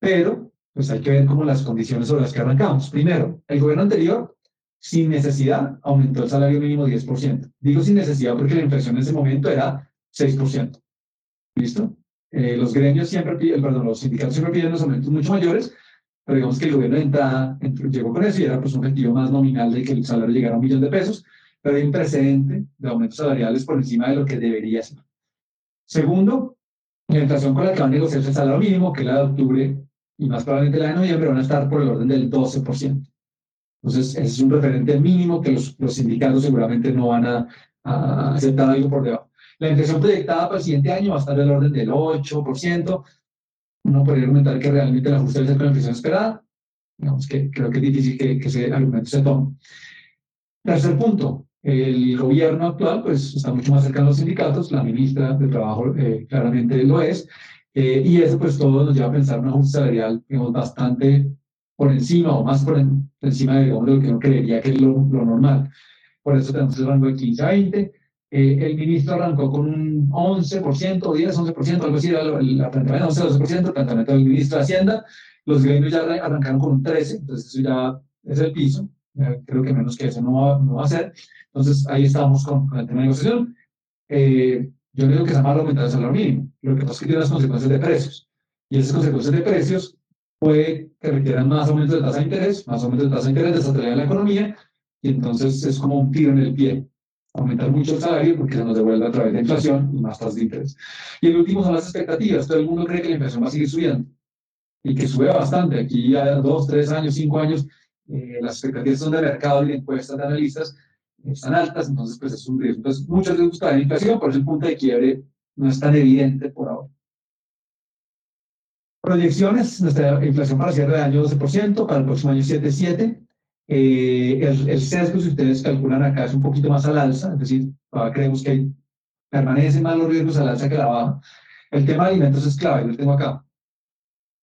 Pero, pues hay que ver cómo las condiciones sobre las que arrancamos. Primero, el gobierno anterior, sin necesidad, aumentó el salario mínimo 10%. Digo sin necesidad porque la inflación en ese momento era 6%. ¿Listo? Eh, los gremios siempre piden, perdón, los sindicatos siempre piden los aumentos mucho mayores, pero digamos que el gobierno de entrada llegó con eso y era pues un objetivo más nominal de que el salario llegara a un millón de pesos, pero hay un precedente de aumentos salariales por encima de lo que debería ser. Segundo, la inflación con la que va a negociarse el salario mínimo, que la de octubre y más probablemente la de noviembre, van a estar por el orden del 12%. Entonces, ese es un referente mínimo que los, los sindicatos seguramente no van a, a aceptar algo por debajo. La inflación proyectada para el siguiente año va a estar del orden del 8%, uno podría argumentar que realmente el ajuste debe ser con la inflación esperada. Digamos que creo que es difícil que, que ese argumento se tome. Tercer punto, el gobierno actual pues, está mucho más cercano a los sindicatos, la ministra de Trabajo eh, claramente lo es, eh, y eso pues todo nos lleva a pensar un ajuste salarial digamos, bastante por encima o más por, encima de, digamos, de lo que uno creería que es lo, lo normal. Por eso tenemos el rango de 15 a 20, eh, el ministro arrancó con un 11%, 10, 11%, algo así, el planteamiento 11, 12%, el planteamiento del ministro de Hacienda. Los gremios ya arrancaron con un 13, entonces eso ya es el piso. creo que menos que eso no va, no va a ser. Entonces ahí estamos con, el tema de negociación. Eh, yo digo que se llama aumentar el salario mínimo. Lo que pasa es que tiene las consecuencias de precios. Y esas consecuencias de precios puede que requieran más aumento de tasa de interés, más aumento de tasa de interés, desatrelar la economía, y entonces es como un tiro en el pie aumentar mucho el salario porque se nos devuelve a través de inflación y más tasas de interés. Y el último son las expectativas. Todo el mundo cree que la inflación va a seguir subiendo y que sube bastante. Aquí ya dos, tres años, cinco años, eh, las expectativas son de mercado y de encuestas de analistas están altas, entonces pues es un riesgo. Entonces muchos les gusta la inflación, por eso el punto de quiebre no es tan evidente por ahora. Proyecciones, nuestra inflación para cierre de año 12%, para el próximo año 7,7%, eh, el, el, sesgo, si ustedes calculan acá, es un poquito más al alza, es decir, creemos que permanecen más los riesgos al alza que la baja. El tema de alimentos es clave, yo lo tengo acá.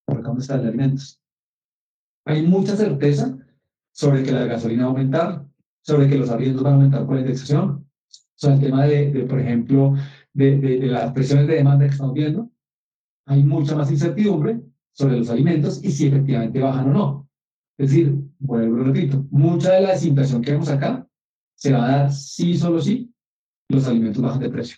Por acá donde está el de alimentos. Hay mucha certeza sobre que la gasolina va a aumentar, sobre que los arriendos van a aumentar por la indexación, sobre el tema de, de por ejemplo, de, de, de, las presiones de demanda que estamos viendo. Hay mucha más incertidumbre sobre los alimentos y si efectivamente bajan o no. Es decir, vuelvo repito, mucha de la desinflación que vemos acá se va a dar sí, solo sí, los alimentos bajan de precio.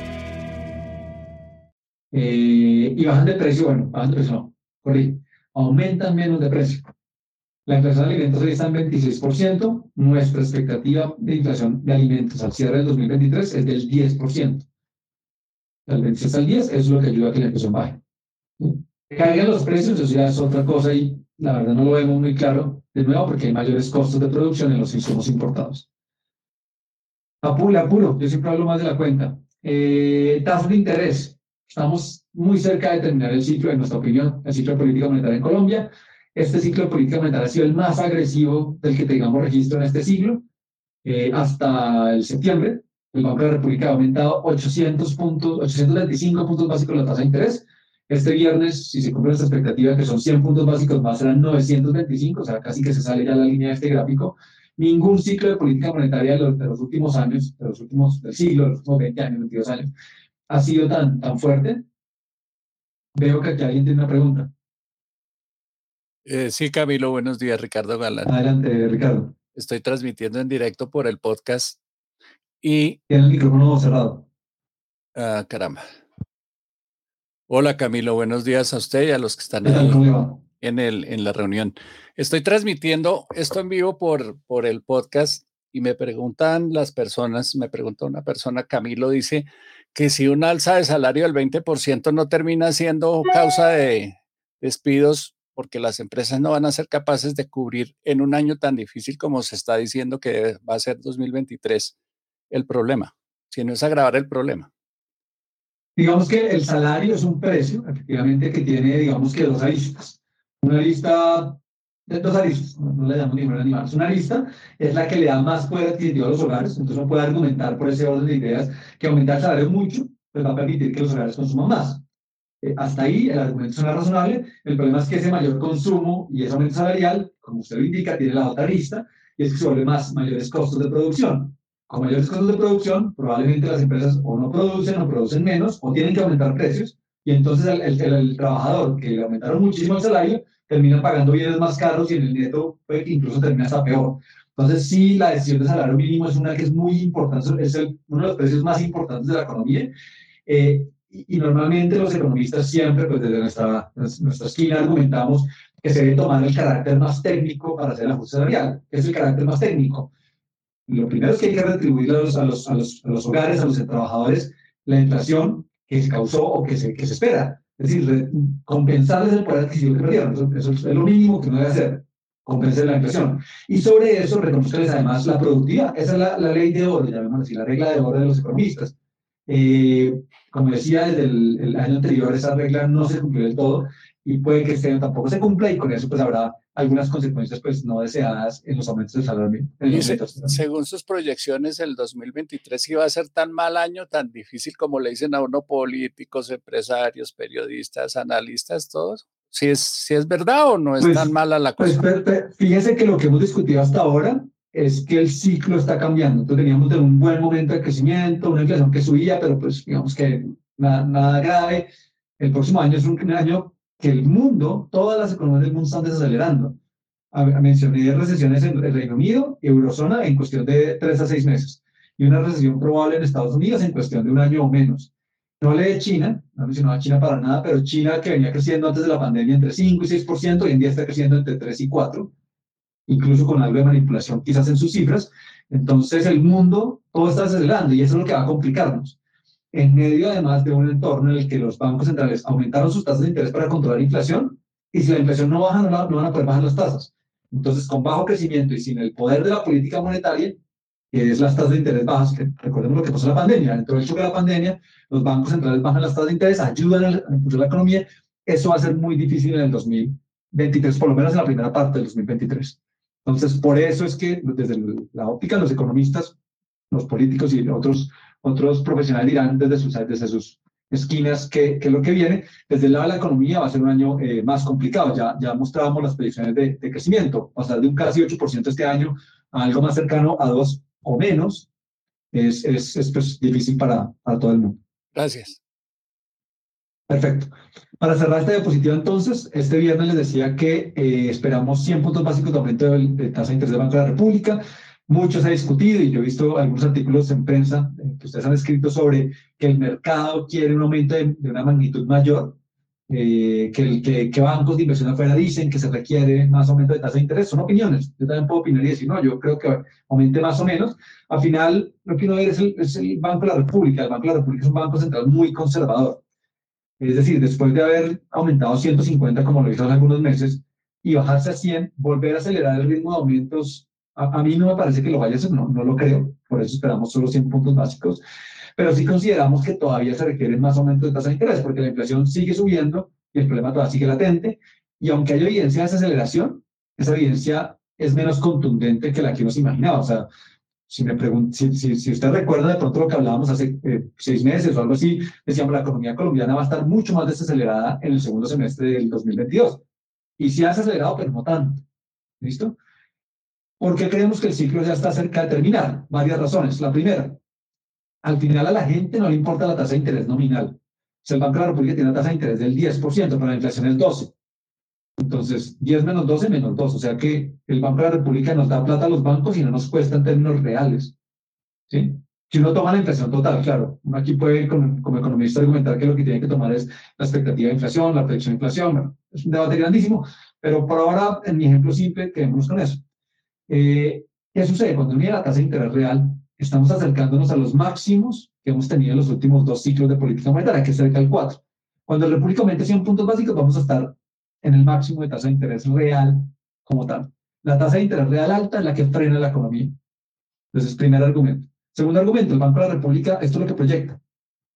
Eh, y bajan de precio, bueno, bajan de precio, no, corrí, aumentan menos de precio. La inflación de alimentos hoy está en 26%, nuestra expectativa de inflación de alimentos al cierre del 2023 es del 10%. Del 26 al 10, eso es lo que ayuda a que la inflación baje. Caigan los precios, eso ya es otra cosa y la verdad no lo vemos muy claro, de nuevo, porque hay mayores costos de producción en los insumos importados. Apuro, apuro, yo siempre hablo más de la cuenta. Eh, tasa de interés, Estamos muy cerca de terminar el ciclo, en nuestra opinión, el ciclo de política monetaria en Colombia. Este ciclo de política monetaria ha sido el más agresivo del que tengamos registro en este siglo. Eh, hasta el septiembre, el Banco de la República ha aumentado 800 puntos, 825 puntos básicos la tasa de interés. Este viernes, si se cumple esta expectativa, que son 100 puntos básicos más, serán 925, o sea, casi que se sale ya la línea de este gráfico. Ningún ciclo de política monetaria de los, de los últimos años, de los últimos del siglo, de los últimos 20 años, 22 años, ha sido tan, tan fuerte, veo que aquí alguien tiene una pregunta. Eh, sí, Camilo, buenos días, Ricardo Galán. Adelante, Ricardo. Estoy transmitiendo en directo por el podcast y... Tiene el micrófono cerrado. Ah, caramba. Hola, Camilo, buenos días a usted y a los que están ahí en, el, en la reunión. Estoy transmitiendo esto en vivo por, por el podcast y me preguntan las personas, me pregunta una persona, Camilo dice que si un alza de salario del 20% no termina siendo causa de despidos porque las empresas no van a ser capaces de cubrir en un año tan difícil como se está diciendo que va a ser 2023 el problema, sino es agravar el problema. Digamos que el salario es un precio, efectivamente, que tiene, digamos que dos aristas. Una lista dos aristas, no, le damos ningún animal, es una lista, es la que le da más poder adquisitivo a los hogares, entonces uno puede argumentar por ese orden de ideas que aumentar el salario mucho, pues va a permitir que los hogares consuman más. Eh, hasta ahí el argumento suena razonable, el problema es que ese mayor consumo y ese aumento salarial, como usted lo indica, tiene la otra lista, y es que sobre más mayores costos de producción. Con mayores costos de producción, probablemente las empresas o no producen o producen menos o tienen que aumentar precios y entonces el, el, trabajador que le aumentaron muchísimo el salario termina pagando bienes más caros y en el neto puede que incluso termina hasta peor. Entonces sí, la decisión de salario mínimo es una que es muy importante, es uno de los precios más importantes de la economía. Eh, y, normalmente los economistas siempre, pues desde nuestra, nuestra esquina argumentamos que se debe tomar el carácter más técnico para hacer el ajuste salarial. es el carácter más técnico? Lo primero es que hay que retribuir a los, a los, a los, a los hogares, a los trabajadores, la inflación que se causó o que se, que se espera. Es decir, compensarles el poder adquisitivo que perdieron. Eso, es lo mínimo que uno debe hacer, compensar la inflación. Y sobre eso, reconozcanles además la productividad. Esa es la, la ley de oro, llamémoslo así, la regla de oro de los economistas. Eh, como decía, desde el, el, año anterior esa regla no se cumplió del todo y puede que este año tampoco se cumpla y con eso pues habrá algunas consecuencias pues no deseadas en los aumentos del salario según sus proyecciones, el 2023 iba a ser tan mal año, tan difícil como le dicen a uno políticos, empresarios, periodistas, analistas, todos. Si es, si es verdad o no es pues, tan mala la pues, cosa. Pues, fíjese que lo que hemos discutido hasta ahora es que el ciclo está cambiando. Entonces teníamos un buen momento de crecimiento, una inflación que subía, pero pues digamos que nada, nada grave. El próximo año es un año que el mundo, todas las economías del mundo están desacelerando. Mencioné recesiones en el Reino Unido Eurozona en cuestión de tres a seis meses y una recesión probable en Estados Unidos en cuestión de un año o menos. No hablé de China, no mencionaba China para nada, pero China que venía creciendo antes de la pandemia entre 5 y 6%, hoy en día está creciendo entre 3 y 4, incluso con algo de manipulación quizás en sus cifras. Entonces el mundo todo está acelerando y eso es lo que va a complicarnos en medio además de un entorno en el que los bancos centrales aumentaron sus tasas de interés para controlar la inflación, y si la inflación no baja, no, van a poder bajar las tasas. Entonces, con bajo crecimiento y sin el poder de la política monetaria, que es las tasas de interés bajas, que recordemos lo que pasó en la pandemia, dentro del choque de la pandemia, los bancos centrales bajan las tasas de interés, ayudan a impulsar la economía, eso va a ser muy difícil en el 2023, por lo menos en la primera parte del 2023. Entonces, por eso es que desde la óptica los economistas, los políticos y otros otros profesionales dirán desde sus, desde sus esquinas que, que, lo que viene. Desde el lado de la economía va a ser un año eh, más complicado. Ya, ya mostrábamos las predicciones de, de, crecimiento. Pasar de un casi 8% este año a algo más cercano a 2 o menos es, es, es pues, difícil para, para todo el mundo. Gracias. Perfecto. Para cerrar esta diapositiva, entonces, este viernes les decía que eh, esperamos 100 puntos básicos de aumento de, de tasa de interés del Banco de la República, mucho se ha discutido y yo he visto algunos artículos en prensa eh, que ustedes han escrito sobre que el mercado quiere un aumento de, una magnitud mayor, eh, que, que, que, bancos de inversión afuera dicen que se requiere más aumento de tasa de interés. Son opiniones. Yo también puedo opinar y decir, no, yo creo que aumente más o menos. Al final, lo que uno ve es el, es el Banco de la República. El Banco de la República es un banco central muy conservador. Es decir, después de haber aumentado 150, como lo hizo hace algunos meses, y bajarse a 100, volver a acelerar el ritmo de aumentos a, mí no me parece que lo vaya a hacer, no, no lo creo, por eso esperamos solo 100 puntos básicos, pero sí consideramos que todavía se requieren más aumentos de tasa de interés, porque la inflación sigue subiendo y el problema todavía sigue latente, y aunque hay evidencia de esa aceleración, esa evidencia es menos contundente que la que nos imaginaba. O sea, si, me si, si, usted recuerda de pronto lo que hablábamos hace eh, seis meses o algo así, decíamos la economía colombiana va a estar mucho más desacelerada en el segundo semestre del 2022. Y sí ha acelerado, pero no tanto. ¿Listo? ¿Por qué creemos que el ciclo ya está cerca de terminar? Varias razones. La primera, al final a la gente no le importa la tasa de interés nominal. El Banco de la República tiene una tasa de interés del 10%, pero la inflación es 12%. Entonces, 10 menos 12 menos 2. O sea que el Banco de la República nos da plata a los bancos y no nos cuesta en términos reales. ¿Sí? Si uno toma la inflación total, claro, uno aquí puede como, como, economista argumentar que lo que tiene que tomar es la expectativa de inflación, la predicción de inflación, es un debate grandísimo, pero por ahora, en mi ejemplo simple, quedémonos con eso. Eh, ¿Qué sucede? Cuando mira la tasa de interés real, estamos acercándonos a los máximos que hemos tenido en los últimos dos ciclos de política monetaria, que es cerca del 4. Cuando el República aumente 100 puntos básicos, vamos a estar en el máximo de tasa de interés real como tal. La tasa de interés real alta es la que frena la economía. Entonces, primer argumento. Segundo argumento, el Banco de la República, esto es lo que proyecta.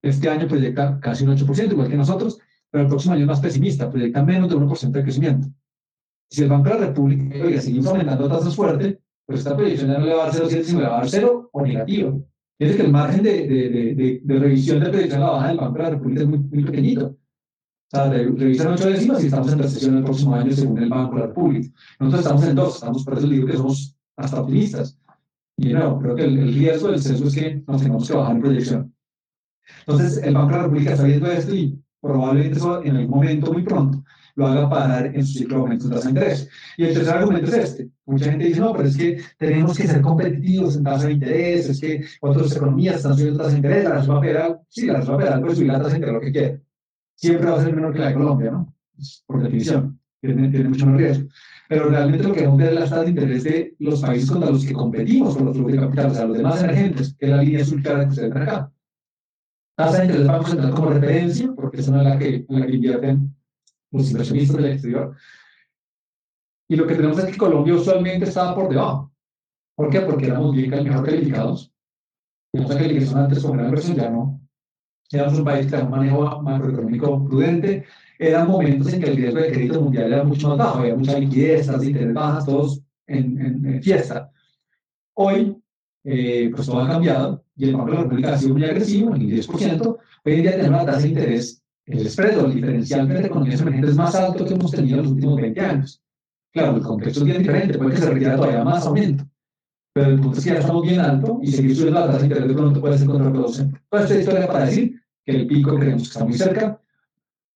Este año proyecta casi un 8%, igual que nosotros, pero el próximo año es más pesimista, proyecta menos de 1% de crecimiento. Si el Banco de la República, oiga, seguimos aumentando tasas fuerte, pues esta proyección ya no le va a dar 0,7, sino le va a dar 0 o negativo. Es que el margen de, de, de, de, revisión de proyección a la baja del Banco de la República es muy, muy pequeñito. O sea, revisan ocho décimas y estamos en recesión el próximo año según el Banco de la República. Nosotros estamos en dos, estamos por eso digo que somos hasta optimistas. Y no, creo que el, riesgo del censo es que nos tengamos que bajar en proyección. Entonces, el Banco de la República está viendo esto y probablemente eso en algún momento muy pronto lo haga parar en su ciclo de aumento de tasa de interés. Y el tercer argumento es este. Mucha gente dice, no, pero es que tenemos que ser competitivos en tasa de interés, es que otras economías están subiendo tasa de interés, la Reserva Federal, sí, la Reserva Federal puede subir la tasa de interés lo que quiera. Siempre va a ser menor que la de Colombia, ¿no? Por definición, tiene, tiene mucho más riesgo. Pero realmente lo que vamos a ver es la tasa de interés de los países contra los que competimos por los flujos de capital, o sea, los demás emergentes, que es la línea azul clara que ustedes ven acá. Tasa de interés del Banco Central como referencia, porque es una la que, en la que invierten los inversionistas del exterior. Y lo que tenemos es que Colombia usualmente estaba por debajo. ¿Por qué? Porque éramos bien mejor calificados. Tenemos calificación antes con gran inversión, ya no. Éramos un país que tenía un manejo macroeconómico prudente. Eran momentos en que el riesgo de crédito mundial era mucho más bajo, había mucha liquidez, tasas de interés bajas, todos en, en, fiesta. Hoy, eh, pues todo ha cambiado y el Banco de la República ha sido muy agresivo, el 10%. Hoy en día tenemos una tasa de interés el spread o el diferencial entre economías emergentes más alto que hemos tenido en los últimos 20 años. Claro, el contexto es bien diferente, puede que se requiera todavía más aumento, pero el punto es que ya estamos bien alto y seguir subiendo la tasa de interés de pronto puede ser contraproducente. Toda esta historia para decir que el pico creemos que está muy cerca,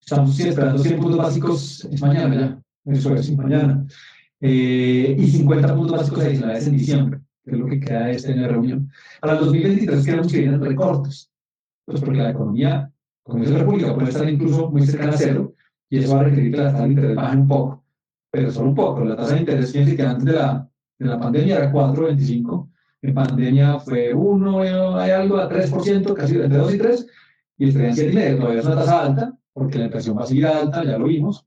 estamos esperando 100 puntos básicos, es mañana ya, eso es, mañana, eh, y 50 puntos básicos adicionales en diciembre, que es lo que queda de este año de reunión. Para el 2023 queremos que vienen recortes, pues porque la economía la República, puede estar incluso muy cercana a cero, y eso va a requerir que la tasa de interés baje un poco, pero solo un poco. La tasa de interés, fíjense que antes de la, de la pandemia era 4,25, en pandemia fue 1, hay algo a 3%, casi entre 2 y 3, y estaría en 7,5, todavía es una tasa alta, porque la inflación va a seguir alta, ya lo vimos,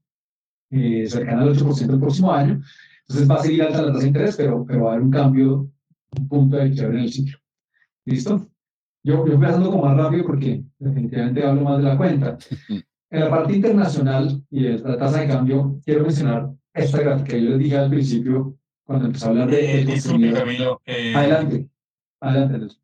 eh, cercana al 8% el próximo año, entonces va a seguir alta la tasa de interés, pero, pero va a haber un cambio, un punto de quiebre en el ciclo. ¿Listo? Yo, yo voy pasando como más rápido porque definitivamente hablo más de la cuenta. <laughs> En la parte internacional y de la tasa de cambio, quiero mencionar esta gráfica que yo les dije al principio cuando empecé a hablar de... Eh, disculpe, Camilo. Eh, adelante, adelante.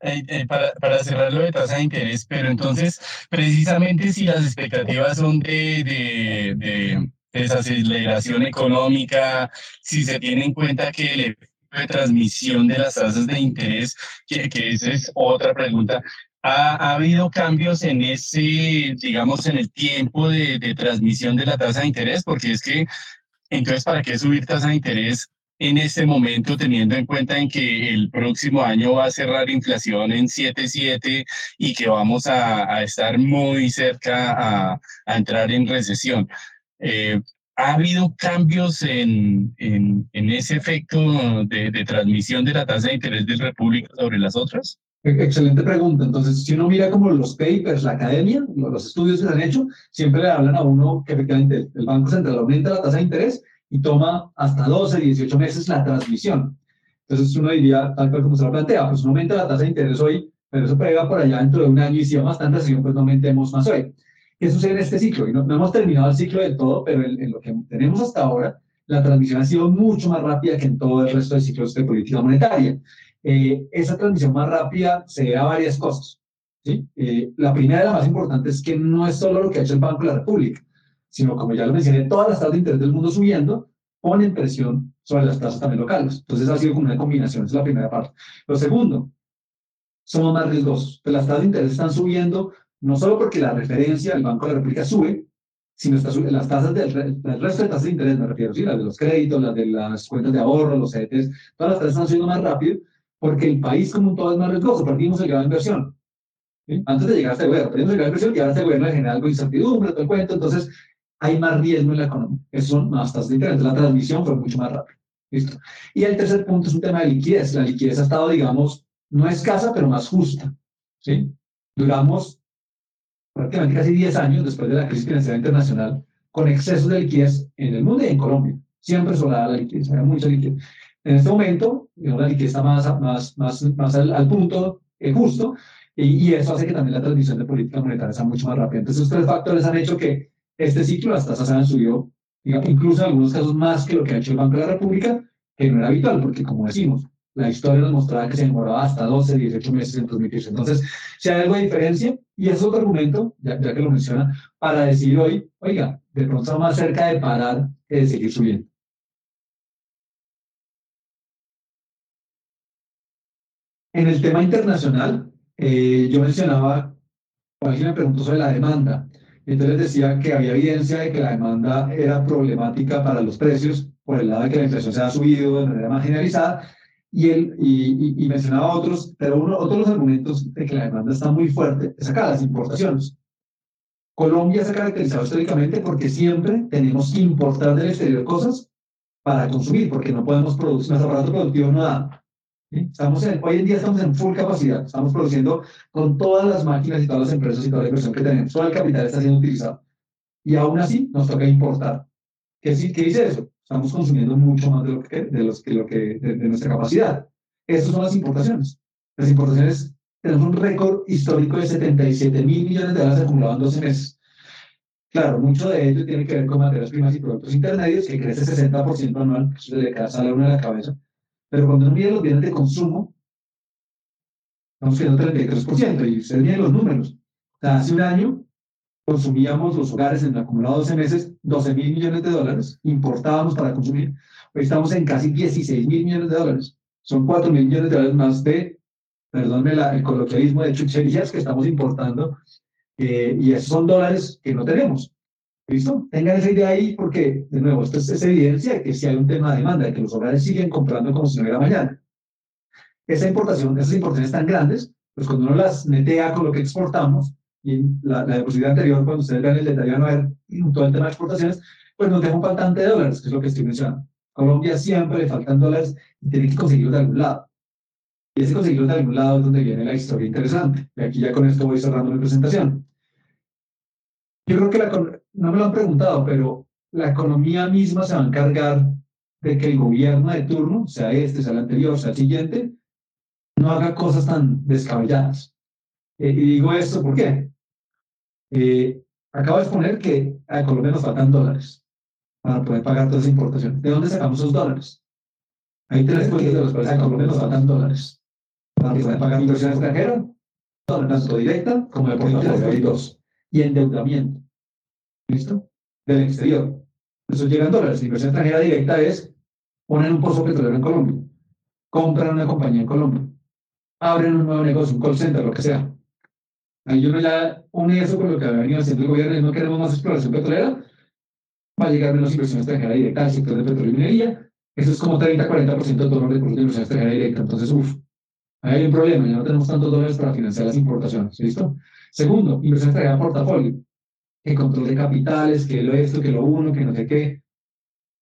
Eh, eh, para, para cerrar lo de tasa de interés, pero entonces, precisamente si las expectativas son de, de, de desaceleración económica, si se tiene en cuenta que el de transmisión de las tasas de interés, que, que esa es otra pregunta. ¿Ha, ¿Ha, habido cambios en ese, digamos, en el tiempo de, de, transmisión de la tasa de interés? Porque es que, entonces, ¿para qué subir tasa de interés en este momento, teniendo en cuenta en que el próximo año va a cerrar inflación en 7,7 y que vamos a, a, estar muy cerca a, a entrar en recesión? Eh, ¿Ha habido cambios en, en, en ese efecto de, de, transmisión de la tasa de interés de República sobre las otras? Excelente pregunta. Entonces, si uno mira como los papers, la academia, los estudios que se han hecho, siempre le hablan a uno que efectivamente el Banco Central aumenta la tasa de interés y toma hasta 12, 18 meses la transmisión. Entonces uno diría, tal cual como se lo plantea, pues uno aumenta la tasa de interés hoy, pero eso pega por allá dentro de un año y si va bastante así, pues no aumentemos más hoy. ¿Qué sucede en este ciclo? Y no, hemos terminado el ciclo del todo, pero en, lo que tenemos hasta ahora, la transmisión ha sido mucho más rápida que en todo el resto de ciclos de política monetaria. Eh, esa transmisión más rápida se debe a varias cosas. ¿sí? Eh, la primera y la más importante es que no es solo lo que ha hecho el Banco de la República, sino como ya lo mencioné, todas las tasas de interés del mundo subiendo ponen presión sobre las tasas también locales. Entonces ha sido como una combinación, esa es la primera parte. Lo segundo, somos más riesgosos. Las tasas de interés están subiendo, no solo porque la referencia del Banco de la República sube, sino está las tasas del, resto de tasas de interés, me refiero, ¿sí? las de los créditos, las de las cuentas de ahorro, los CETES, todas las tasas están subiendo más rápido porque el país como un todo es más riesgoso, perdimos el grado de inversión. Antes de llegar a este gobierno, perdimos el grado de inversión y ahora este gobierno genera algo de incertidumbre, todo el cuento, entonces hay más riesgo en la economía. Eso son más tasas de interés, la transmisión fue mucho más rápida. ¿Listo? Y el tercer punto es un tema de liquidez. La liquidez ha estado, digamos, no escasa, pero más justa. ¿sí? Duramos prácticamente casi 10 años después de la crisis financiera internacional con excesos de liquidez en el mundo y en Colombia. Siempre sobraba la liquidez, había mucha liquidez. En este momento, la liquidez está más, más, más, más al, punto eh, justo y, y, eso hace que también la transmisión de política monetaria sea mucho más rápida. Entonces, estos tres factores han hecho que este ciclo las tasas hayan subido, incluso en algunos casos más que lo que ha hecho el Banco de la República, que no era habitual, porque como decimos, la historia nos mostraba que se demoraba hasta 12, 18 meses en transmitirse. Entonces, si hay algo de diferencia, y es otro argumento, ya, que lo menciona, para decir hoy, oiga, de pronto estamos más cerca de parar que de seguir subiendo. En el tema internacional, eh, yo mencionaba, alguien me preguntó sobre la demanda, entonces decía que había evidencia de que la demanda era problemática para los precios por el lado de que la inflación se ha subido de manera más generalizada, y, él, y, mencionaba otros, pero uno, otros los argumentos de que la demanda está muy fuerte es acá, las importaciones. Colombia se ha caracterizado históricamente porque siempre tenemos que importar del exterior cosas para consumir, porque no podemos producir, nuestro aparato productivo no da. Estamos hoy en día estamos en full capacidad, estamos produciendo con todas las máquinas y todas las empresas y toda la inversión que tenemos, todo el capital está siendo utilizado. Y aún así nos toca importar. ¿Qué, qué dice eso? Estamos consumiendo mucho más de lo que, de los, que, lo que, de, nuestra capacidad. Estas son las importaciones. Las importaciones, tenemos un récord histórico de 77 mil millones de dólares acumulados en 12 meses. Claro, mucho de ello tiene que ver con materias primas y productos intermedios, que crece 60% anual, eso se le sale de la cabeza. Pero cuando uno mide los bienes de consumo, estamos viendo 33%, y ustedes miden los números. O sea, hace un año consumíamos los hogares en el acumulado 12 meses 12 mil millones de dólares, importábamos para consumir, hoy estamos en casi 16 mil millones de dólares. Son 4 mil millones de dólares más de, perdónme el coloquialismo de chucherías que estamos importando, eh, y esos son dólares que no tenemos. ¿Listo? Tengan esa idea ahí porque, de nuevo, esto es, evidencia de que si hay un tema de demanda, de que los hogares siguen comprando como si no hubiera mañana. Esa importación, esas importaciones tan grandes, pues cuando uno las netea con lo que exportamos, y la, la diapositiva anterior, cuando ustedes vean el detalle, van a ver todo el tema de exportaciones, pues nos deja un faltante de dólares, que es lo que estoy mencionando. Colombia siempre le faltan dólares y tiene que conseguirlos de algún lado. Y ese conseguirlos de algún lado es donde viene la historia interesante. Y aquí ya con esto voy cerrando mi presentación. Yo creo que la, no me lo han preguntado, pero la economía misma se va a encargar de que el gobierno de turno, sea este, sea el anterior, sea el siguiente, no haga cosas tan descabelladas. Eh, y digo esto, ¿por qué? Eh, acabo de exponer que a Colombia nos faltan dólares para poder pagar todas esas importaciones. ¿De dónde sacamos esos dólares? Hay tres fuentes de los cuales a Colombia nos faltan dólares para poder pagar inversión extranjera, tanto directa como de. Y endeudamiento. ¿Listo? Del exterior. Eso llegan dólares. La inversión extranjera directa es poner un pozo petrolero en Colombia, compran una compañía en Colombia, abren un nuevo negocio, un call center, lo que sea Ahí uno ya une eso con lo que ha venido haciendo el gobierno y no queremos más exploración petrolera, va a llegar menos inversión extranjera directa al sector de petróleo y minería. Eso es como 30-40% de todos los recursos de inversión extranjera directa. Entonces, uff, ahí hay un problema, ya no tenemos tantos dólares para financiar las importaciones. ¿Listo? Segundo, inversión extranjera en portafolio. Que control de capitales, que lo esto, que lo uno, que no sé qué.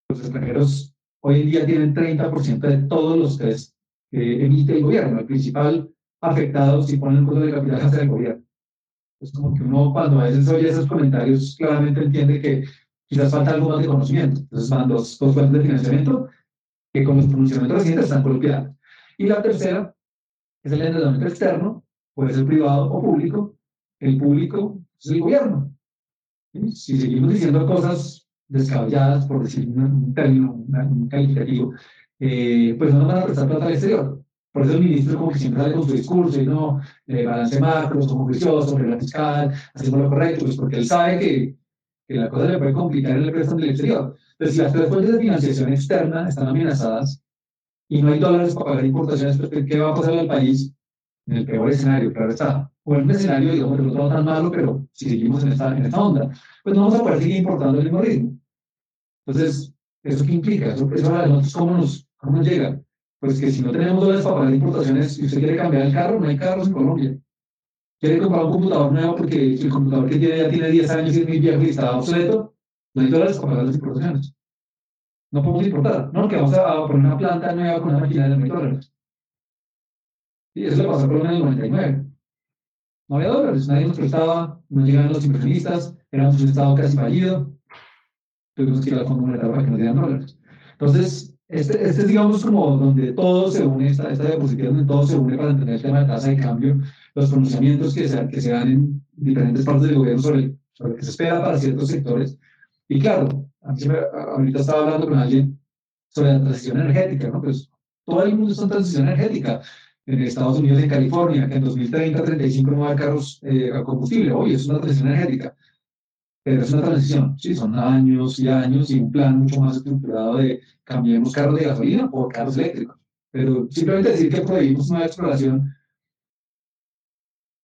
Los extranjeros hoy en día tienen 30% de todos los tres que emite el gobierno. El principal afectado, si ponen el control de capital, es el gobierno. Es como que uno cuando a veces oye esos comentarios claramente entiende que quizás falta algo más de conocimiento. Entonces van dos, dos fuentes de financiamiento que con los pronunciamientos recientes están coloquiados. Y la tercera es el endeudamiento externo, puede ser privado o público. El público es el gobierno. Si seguimos diciendo cosas descabelladas, por decir un, término, un calificativo, eh, pues no nos van a prestar plata al exterior. Por eso el ministro como que siempre sale con su discurso y no, eh, balance macro, somos juiciosos, regla fiscal, hacemos lo correcto, pues porque él sabe que, que la cosa le puede complicar en el préstamo del exterior. Pero si las tres fuentes de financiación externa están amenazadas y no hay dólares para pagar importaciones, pues ¿qué va a pasar al país? en el peor escenario, claro está, o en un escenario, digamos, no tan malo, pero si seguimos en esta, en esta onda, pues no vamos a poder seguir importando el mismo ritmo. Entonces, ¿eso qué implica? Eso, eso a nosotros, ¿cómo nos, ¿cómo nos llega? Pues que si no tenemos dólares para pagar importaciones y usted quiere cambiar el carro, no hay carros en Colombia. Quiere comprar un computador nuevo porque el computador que tiene ya tiene 10 años y es muy viejo y está obsoleto, no hay dólares para pagar las importaciones. No podemos importar, ¿no? Que vamos a poner una planta nueva con una máquina de dólares. Y eso le pasó Colombia en el 99. No había dólares, nadie nos prestaba, no llegaban los inversionistas, éramos un estado casi fallido. Tuvimos que ir al Fondo Monetario para que nos dieran dólares. Entonces, este, este es, digamos, como donde todo se une, esta, esta diapositiva donde todo se une para entender el tema de tasa de cambio, los pronunciamientos que se, que se dan en diferentes partes del gobierno sobre, sobre lo que se espera para ciertos sectores. Y claro, ahorita estaba hablando con alguien sobre la transición energética, ¿no? Pues todo el mundo está en transición energética. En Estados Unidos, en California, que en 2030, 35 no va a haber carros eh, a combustible. Oye, es una transición energética. Pero es una transición, sí, son años y años y un plan mucho más estructurado de cambiemos carros de gasolina por carros eléctricos. Pero simplemente decir que prohibimos una exploración,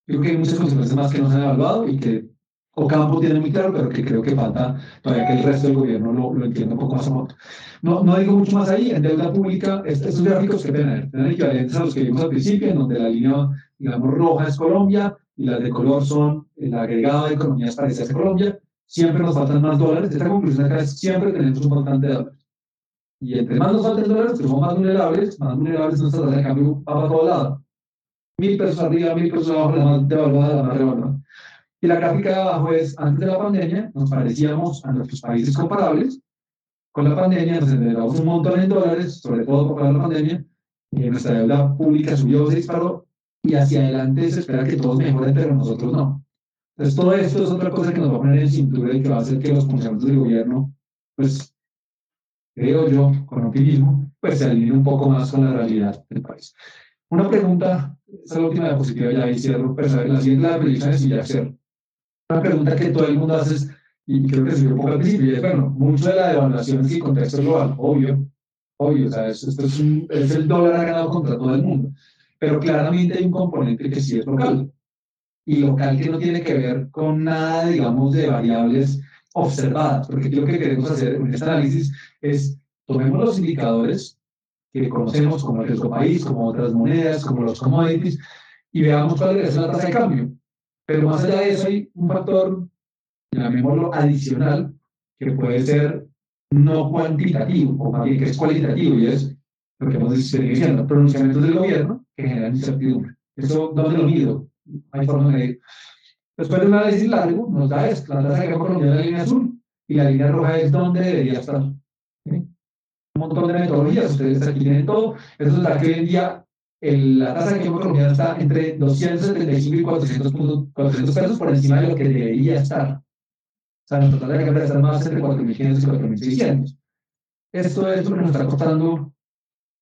creo que hay muchas consecuencias más que no se han evaluado y que Ocampo tiene muy claro, pero que creo que falta todavía que el resto del gobierno lo, lo entienda un poco más a fondo. No, no digo mucho más ahí, en deuda pública, estos gráficos que tienen, tienen equivalentes a los que vimos al principio, en donde la línea, digamos, roja es Colombia y las de color son el agregado de economías parecidas a Colombia. Siempre nos faltan más dólares. Esta conclusión acá es siempre tenemos un faltante de dólares. Y entre más nos falten dólares, que somos más vulnerables, más vulnerables nuestra tasa de cambio va para todo lado. Mil pesos arriba, mil pesos abajo, la más devaluada, la más revaluada. Y la gráfica de abajo es, antes de la pandemia, nos parecíamos a nuestros países comparables. Con la pandemia nos endeudamos un montón en dólares, sobre todo por la pandemia, y nuestra deuda pública subió, se disparó, y hacia adelante se espera que todos mejoren, pero nosotros no. Entonces, todo esto es otra cosa que nos va a poner en cintura y que va a hacer que los funcionarios del gobierno, pues, creo yo, con optimismo, pues se alineen un poco más con la realidad del país. Una pregunta, esa es la última diapositiva, ya ahí cierro, pero la siguiente la predicciones y ya cierro una pregunta que todo el mundo hace y creo que se un poco al principio, es, bueno, mucho de la devaluación es el contexto global, obvio, obvio, o sea, esto, es, un, es el dólar ha ganado contra todo el mundo, pero claramente hay un componente que sí es local, y local que no tiene que ver con nada, digamos, de variables observadas, porque lo que queremos hacer en este análisis es tomemos los indicadores que conocemos como el riesgo país, como otras monedas, como los commodities, y veamos cuál es la tasa de cambio. Pero más allá de eso hay un factor, llamémoslo adicional, que puede ser no cuantitativo, o más bien que es cualitativo, y es lo que hemos diciendo, pronunciamientos del gobierno que generan incertidumbre. ¿Eso dónde lo mido? Hay forma de. Después de un análisis largo, nos da esto, la tasa de cambio colombiana la línea azul, y la línea roja es dónde debería estar. Un montón de metodologías, ustedes aquí tienen todo, eso es la que hoy en día el, la tasa de cambio colombiana está entre 275 y 400, 400 pesos por encima de lo que debería estar. O sea, nuestra tasa de cambio está más entre 4.500 y 4.600. Esto es lo que nos está costando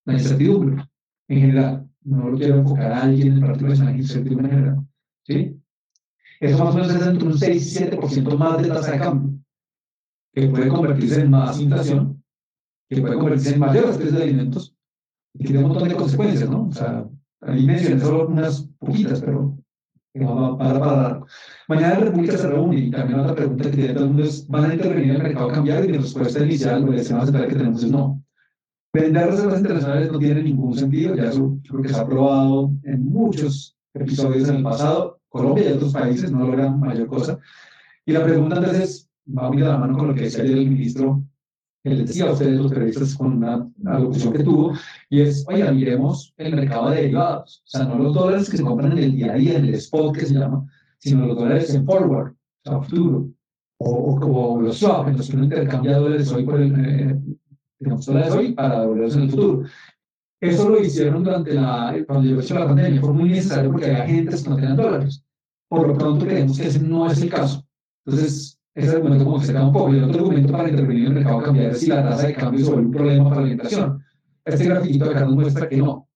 la incertidumbre en general. No lo quiero enfocar a alguien en particular, sino la incertidumbre en general. ¿Sí? Eso más o menos es entre un 6 y 7% más de tasa de cambio, que puede convertirse en más inflación, que puede convertirse en mayores precios de alimentos, y tiene un montón de consecuencias, ¿no? O sea, ahí mencioné solo unas poquitas, pero para, para, Mañana la República se reúne y también otra pregunta que tiene todo el mundo es, ¿van a intervenir en el mercado cambiario? Y mi respuesta inicial, lo que decimos que tenemos es no. Vender reservas internacionales no tiene ningún sentido, ya eso creo que se ha probado en muchos episodios en el pasado. Colombia y otros países no logran mayor cosa. Y la pregunta entonces va muy de la mano con lo que decía ayer el ministro que les decía a ustedes los periodistas con una, una que tuvo, y es, oiga, miremos el mercado de derivados, o sea, no los dólares que se compran en el día a día, en el spot que se llama, sino los dólares en forward, o sea, futuro, o, o, los swap, en los que uno intercambia dólares hoy por el, eh, dólares hoy para devolverlos en el futuro. Eso lo hicieron durante la, cuando llegó la pandemia, fue muy necesario porque había agentes que no tenían dólares. Por lo pronto creemos que ese no es el caso. Entonces, ese argumento como que se queda un poco. Y el otro argumento para intervenir en el mercado cambiario es si la tasa de cambio sobre un problema para la inflación. Este grafiquito acá nos muestra que no.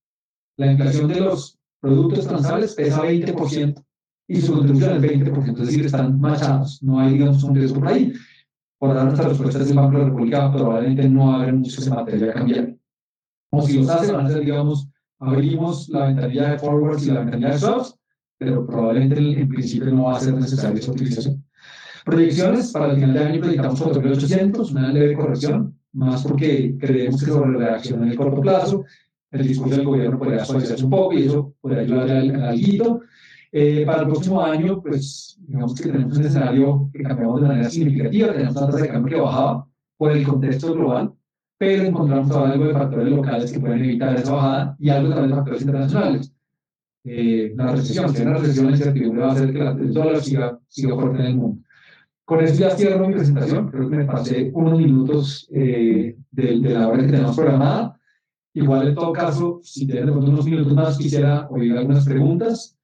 La inflación de los productos transables pesa 20% y su contribución es 20%, es decir, están machados. No hay, digamos, un riesgo por ahí. Por dar nuestras respuestas Banco de la República, probablemente no habrá mucho en materia cambiar. O si los hace, van a ser, digamos, abrimos la ventanilla de forwards y la ventanilla de swaps, pero probablemente en, principio no va a ser necesaria esa utilización. Proyecciones, para el final de año proyectamos 4.800, una leve corrección, más porque creemos que sobre la reacción en el corto plazo, el discurso del gobierno podría suavizarse un poco y eso podría ayudar al, al guito. Eh, para el próximo año, pues digamos que tenemos un escenario que cambiamos de manera significativa, tenemos una tasa de cambio que bajaba por el contexto global, pero encontramos algo de factores locales que pueden evitar esa bajada y algo también de factores internacionales. Eh, la recesión, si hay una recesión, la incertidumbre va a hacer que el dólar siga, siga fuerte en el mundo. Con eso ya cierro mi presentación, creo que me pasé unos minutos eh, de, de, la hora que tenemos programada. Igual, en todo caso, si tienen unos minutos más, quisiera oír algunas preguntas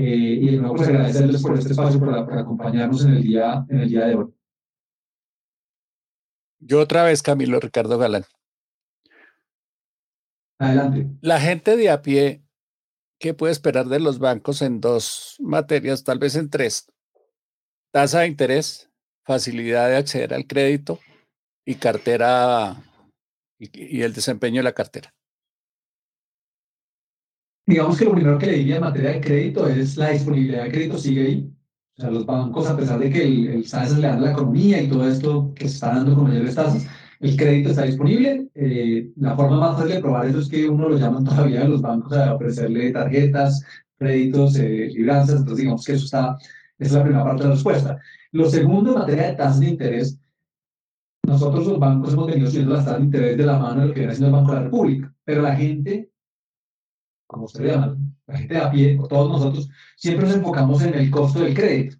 eh, y de nuevo pues, agradecerles por este espacio, por acompañarnos en el, día, en el día de hoy. Yo otra vez, Camilo Ricardo Galán. Adelante. La gente de a pie, ¿qué puede esperar de los bancos en dos materias, tal vez en tres? Tasa de interés, facilidad de acceder al crédito y cartera y, y el desempeño de la cartera. Digamos que lo primero que le diría en materia de crédito es la disponibilidad de crédito sigue ahí. O sea, los bancos, a pesar de que el, el le da la economía y todo esto que se está dando con mayores tasas, el crédito está disponible. Eh, la forma más fácil de probar eso es que uno lo llaman <laughs> todavía los bancos a ofrecerle tarjetas, créditos, eh, libranzas. Entonces, digamos que eso está, esa es la primera parte de la respuesta. Lo segundo, en materia de tasas de interés, nosotros los bancos hemos venido subiendo las tasas de interés de la mano de lo que viene haciendo el Banco de la República, pero la gente, como ustedes llaman, la gente a pie, o todos nosotros, siempre nos enfocamos en el costo del crédito,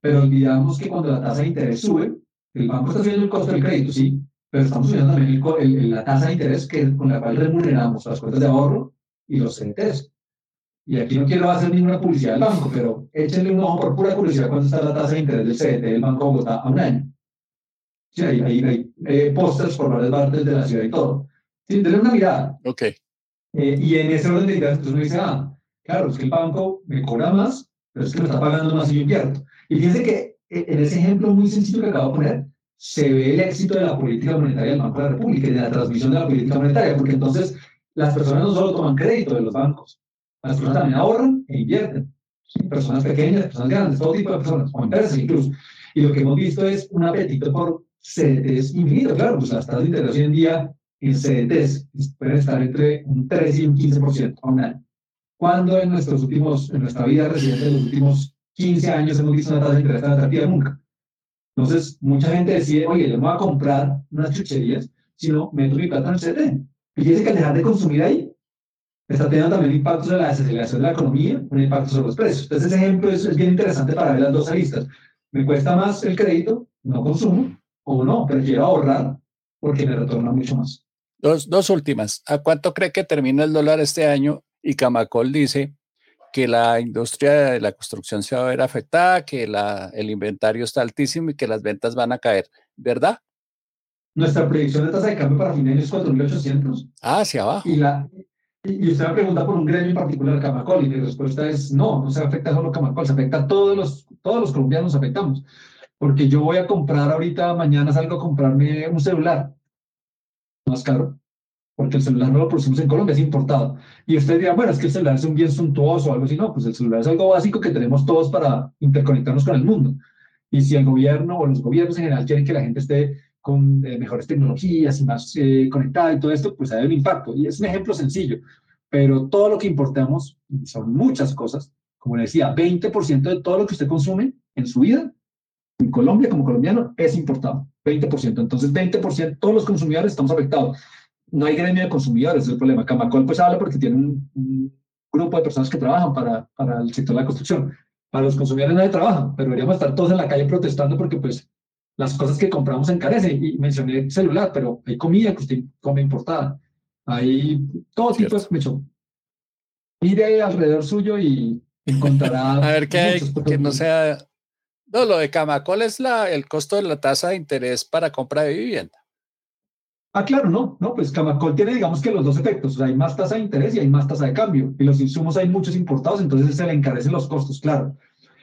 pero olvidamos que cuando la tasa de interés sube, el banco está subiendo el costo del crédito, sí, pero estamos subiendo también el, la tasa de interés que, con la cual remuneramos las cuentas de ahorro y los CDTs. Y aquí no quiero hacer ninguna publicidad del banco, pero échenle un ojo por pura curiosidad cuánto está la tasa de interés del CDT del Banco de Bogotá a un año. Sí, hay, hay, hay eh, pósters por varias partes de la ciudad y todo. Sí, denle una mirada. Ok. Eh, y en ese orden de ideas, entonces uno dice, ah, Claro, es que el banco me cobra más, pero es que me está pagando más y yo invierto. Y fíjense que eh, en ese ejemplo muy sencillo que acabo de poner, se ve el éxito de la política monetaria del Banco de la República y de la transmisión de la política monetaria, porque entonces las personas no solo toman crédito de los bancos, las personas también ahorran e invierten. Personas pequeñas, personas grandes, todo tipo de personas, o empresas incluso. Y lo que hemos visto es un apetito por CDTs infinito. Claro, pues las tasas de interés hoy en día en CDTs pueden estar entre un 3 y un 15% a un año. ¿Cuándo en, nuestros últimos, en nuestra vida reciente, en los últimos 15 años, hemos visto una tasa de interés tan atractiva? Nunca. Entonces, mucha gente decide, oye, yo no voy a comprar unas chucherías, sino meto mi plata en el CT. Y fíjense que al dejar de consumir ahí, está teniendo también impacto sobre la desaceleración de la economía, un impacto sobre los precios. Entonces, ese ejemplo es, es bien interesante para ver las dos aristas. Me cuesta más el crédito, no consumo, o no, prefiero ahorrar porque me retorna mucho más. Dos, dos últimas. ¿A cuánto cree que termina el dólar este año y Camacol dice que la industria de la construcción se va a ver afectada, que la, el inventario está altísimo y que las ventas van a caer, ¿verdad? Nuestra predicción de tasa de cambio para fin de año es 4.800. Ah, hacia abajo. Y, la, y usted me pregunta por un gremio en particular, Camacol, y mi respuesta es no, no se afecta solo Camacol, se afecta a todos los, todos los colombianos, afectamos. Porque yo voy a comprar ahorita, mañana salgo a comprarme un celular más caro porque el celular no lo producimos en Colombia, es importado. Y usted dirá, bueno, es que el celular es un bien suntuoso o algo así. No, pues el celular es algo básico que tenemos todos para interconectarnos con el mundo. Y si el gobierno o los gobiernos en general quieren que la gente esté con eh, mejores tecnologías y más eh, conectada y todo esto, pues hay un impacto. Y es un ejemplo sencillo. Pero todo lo que importamos, son muchas cosas, como le decía, 20% de todo lo que usted consume en su vida, en Colombia como colombiano, es importado. 20%. Entonces, 20%, todos los consumidores estamos afectados no hay gremio de consumidores, es el problema. Camacol pues habla porque tiene un, grupo de personas que trabajan para, para el sector de la construcción. Para los consumidores nadie trabaja, pero deberíamos estar todos en la calle protestando porque pues las cosas que compramos encarecen. Y mencioné celular, pero hay comida que usted come importada. Hay todo tipo de... Hecho, mire alrededor suyo y encontrará... <laughs> A ver qué hay que no sea... No, lo de Camacol es la, el costo de la tasa de interés para compra de vivienda. Ah, claro, no, no, pues Camacol tiene, digamos que los dos efectos, o sea, hay más tasa de interés y hay más tasa de cambio, y los insumos hay muchos importados, entonces se le encarecen los costos, claro.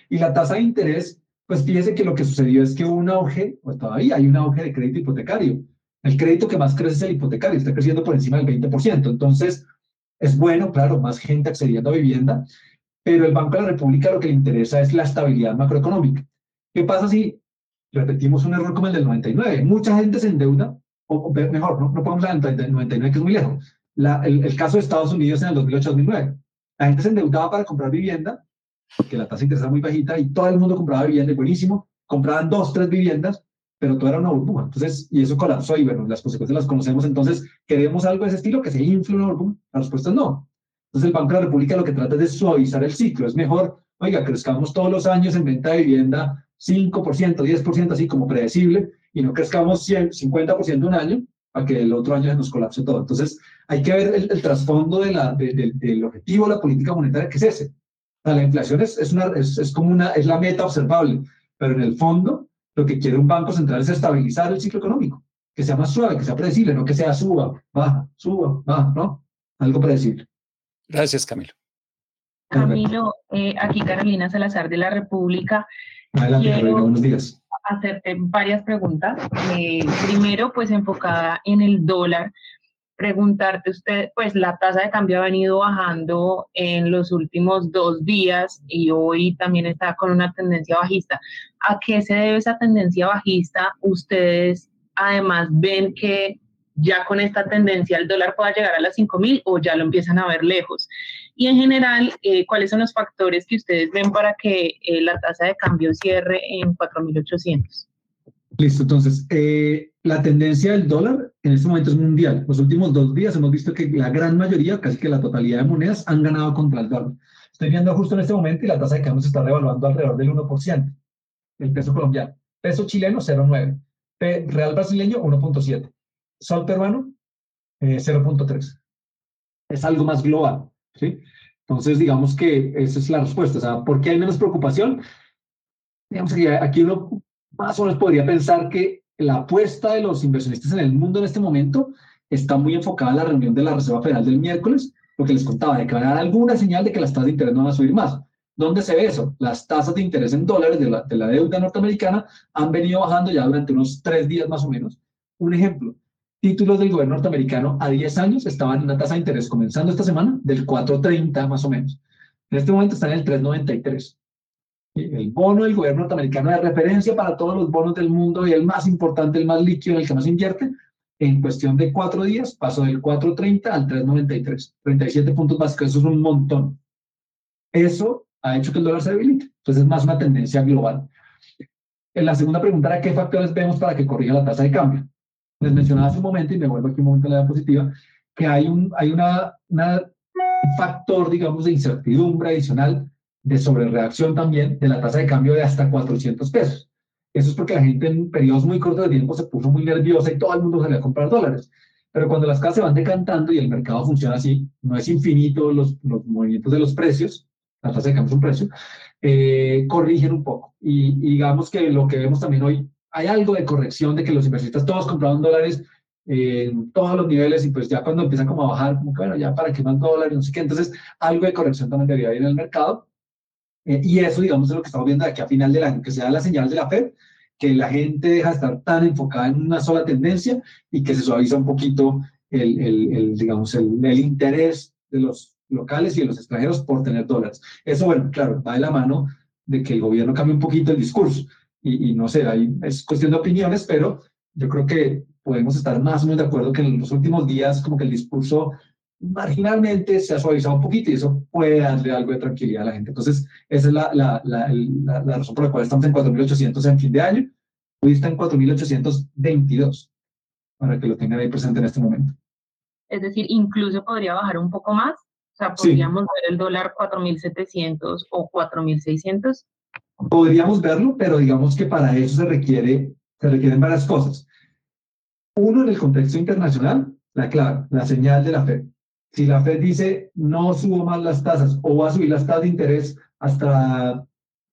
Y la tasa de interés, pues fíjese que lo que sucedió es que hubo un auge, pues todavía hay un auge de crédito hipotecario. El crédito que más crece es el hipotecario, está creciendo por encima del 20%, entonces Es bueno, claro, más gente accediendo a vivienda, pero el Banco de la República lo que le interesa es la estabilidad macroeconómica. ¿Qué pasa si repetimos un error como el del 99? Mucha gente se endeuda, o, mejor, no, no podemos hablar del 99, que es muy lejos. La, el, el, caso de Estados Unidos en el 2008-2009. La gente se endeudaba para comprar vivienda, porque la tasa de interés era muy bajita, y todo el mundo compraba vivienda, y buenísimo, compraban dos, tres viviendas, pero todo era una burbuja. Entonces, y eso colapsó, y bueno, las consecuencias las conocemos. Entonces, ¿queremos algo de ese estilo? ¿Que se infle una burbuja? La respuesta es no. Entonces, el Banco de la República lo que trata es de suavizar el ciclo. Es mejor, oiga, crezcamos todos los años en venta de vivienda 5%, 10%, así como predecible, y no crezcamos 100, 50% un año, para que el otro año se nos colapse todo. Entonces, hay que ver el, trasfondo de la, del objetivo de la política monetaria, que es ese. O sea, la inflación es, es, una, es, es, como una, es la meta observable, pero en el fondo, lo que quiere un banco central es estabilizar el ciclo económico, que sea más suave, que sea predecible, no que sea suba, baja, suba, baja, ¿no? Algo predecible. Gracias, Camilo. Camilo, eh, aquí Carolina Salazar de la República. Adelante, Carolina, buenos días. Hacerte varias preguntas. Eh, primero, pues enfocada en el dólar. Preguntarte usted, pues la tasa de cambio ha venido bajando en los últimos dos días y hoy también está con una tendencia bajista. ¿A qué se debe esa tendencia bajista? Ustedes además ven que ya con esta tendencia el dólar pueda llegar a las 5.000 o ya lo empiezan a ver lejos. Y en general, eh, ¿cuáles son los factores que ustedes ven para que eh, la tasa de cambio cierre en 4.800? Listo, entonces, eh, la tendencia del dólar en este momento es mundial. Los últimos dos días hemos visto que la gran mayoría, casi que la totalidad de monedas, han ganado contra el dólar. Estoy viendo justo en este momento y la tasa de cambio se está revaluando alrededor del 1%. El peso colombiano. Peso chileno, 0,9. Real brasileño, 1.7 sol peruano, 0.3. Eh, es algo más global, Entonces, digamos que esa es la respuesta. O sea, ¿por qué hay menos preocupación? Digamos que aquí uno más o menos podría pensar que la apuesta de los inversionistas en el mundo en este momento está muy enfocada en la reunión de la Reserva Federal del miércoles, lo que les contaba, de que va a dar alguna señal de que las tasas de interés no van a subir más. ¿Dónde se ve eso? Las tasas de interés en dólares de la, de la deuda norteamericana han venido bajando ya durante unos tres días más o menos. Un ejemplo, títulos del gobierno norteamericano a 10 años estaban en una tasa de interés comenzando esta semana del 4.30 más o menos. En este momento están en el 3.93. El bono del gobierno norteamericano de referencia para todos los bonos del mundo y el más importante, el más líquido, el que más invierte, en cuestión de cuatro días pasó del 4.30 al 3.93. 37 puntos básicos, eso es un montón. Eso ha hecho que el dólar se debilite. Entonces es más una tendencia global. En la segunda pregunta era qué factores vemos para que corrija la tasa de cambio les mencionaba hace un momento, y me vuelvo aquí un momento a la diapositiva, que hay un, hay una, una, un factor, digamos, de incertidumbre adicional de sobrereacción también de la tasa de cambio de hasta 400 pesos. Eso es porque la gente en periodos muy cortos de tiempo se puso muy nerviosa y todo el mundo salía a comprar dólares. Pero cuando las casas se van decantando y el mercado funciona así, no es infinito los, los movimientos de los precios, la tasa de cambio es un precio, eh, corrigen un poco. Y, y digamos que lo que vemos también hoy hay algo de corrección de que los inversionistas todos compraron dólares en todos los niveles y pues ya cuando empiezan como a bajar, como que bueno, ya para qué más dólares, no sé qué, entonces algo de corrección también debería haber en el mercado. Eh, y eso, digamos, es lo que estamos viendo de aquí a final del año, que sea la señal de la Fed, que la gente deja de estar tan enfocada en una sola tendencia y que se suaviza un poquito el, el, el digamos, el, el, interés de los locales y de los extranjeros por tener dólares. Eso, bueno, claro, va de la mano de que el gobierno cambie un poquito el discurso y, no sé, ahí es cuestión de opiniones, pero yo creo que podemos estar más o menos de acuerdo que en los últimos días como que el discurso marginalmente se ha suavizado un poquito y eso puede darle algo de tranquilidad a la gente. Entonces, esa es la, la, la, la razón por la cual estamos en 4.800 en fin de año. Hoy está en 4.822, para que lo tengan ahí presente en este momento. Es decir, incluso podría bajar un poco más. O sea, podríamos ver el dólar 4.700 o 4.600. Podríamos verlo, pero digamos que para eso se, requiere, se requieren varias cosas. Uno, en el contexto internacional, la clave, la señal de la Fed. Si la Fed dice no subo más las tasas o va a subir las tasas de interés hasta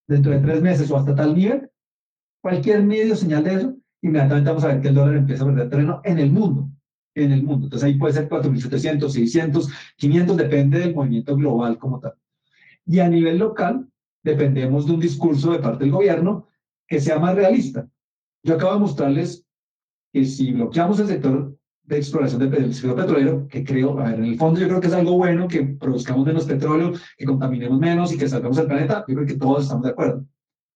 dentro de tres meses o hasta tal nivel, cualquier medio señal de eso, inmediatamente vamos a ver que el dólar empieza a perder terreno en el mundo. En el mundo. Entonces ahí puede ser 4.700, 600, 500, depende del movimiento global como tal. Y a nivel local, dependemos de un discurso de parte del gobierno que sea más realista. Yo acabo de mostrarles que si bloqueamos el sector de exploración del ciclo petrolero, que creo, a ver, en el fondo yo creo que es algo bueno que produzcamos menos petróleo, que contaminemos menos y que salgamos el planeta, yo creo que todos estamos de acuerdo.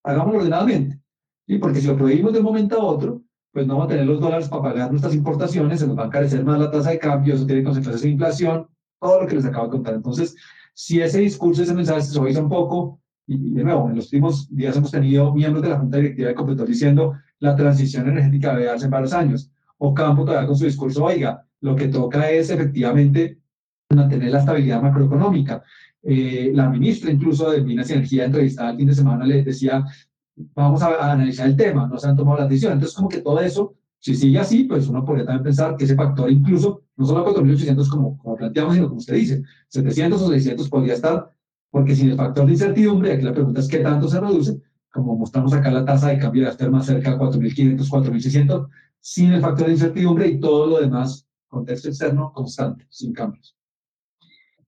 Hagámoslo ordenadamente, ¿sí? porque si lo prohibimos de un momento a otro, pues no vamos a tener los dólares para pagar nuestras importaciones, se nos va a encarecer más la tasa de cambio, eso tiene consecuencias de inflación, todo lo que les acabo de contar. Entonces, si ese discurso, ese mensaje se suaviza un poco, y, de nuevo, en los últimos días hemos tenido miembros de la Junta Directiva de Copetor diciendo la transición energética debe darse en varios años. O todavía con su discurso, oiga, lo que toca es efectivamente mantener la estabilidad macroeconómica. Eh, la ministra incluso de Minas y Energía entrevistada el fin de semana le decía, vamos a, analizar el tema, no se han tomado las decisiones. Entonces, como que todo eso, si sigue así, pues uno podría también pensar que ese factor incluso, no solo 4.800 como, como planteamos, sino como usted dice, 700 o 600 podría estar porque sin el factor de incertidumbre, aquí la pregunta es qué tanto se reduce, como mostramos acá la tasa de cambio de estar más cerca de 4.500, 4.600, sin el factor de incertidumbre y todo lo demás, contexto externo constante, sin cambios.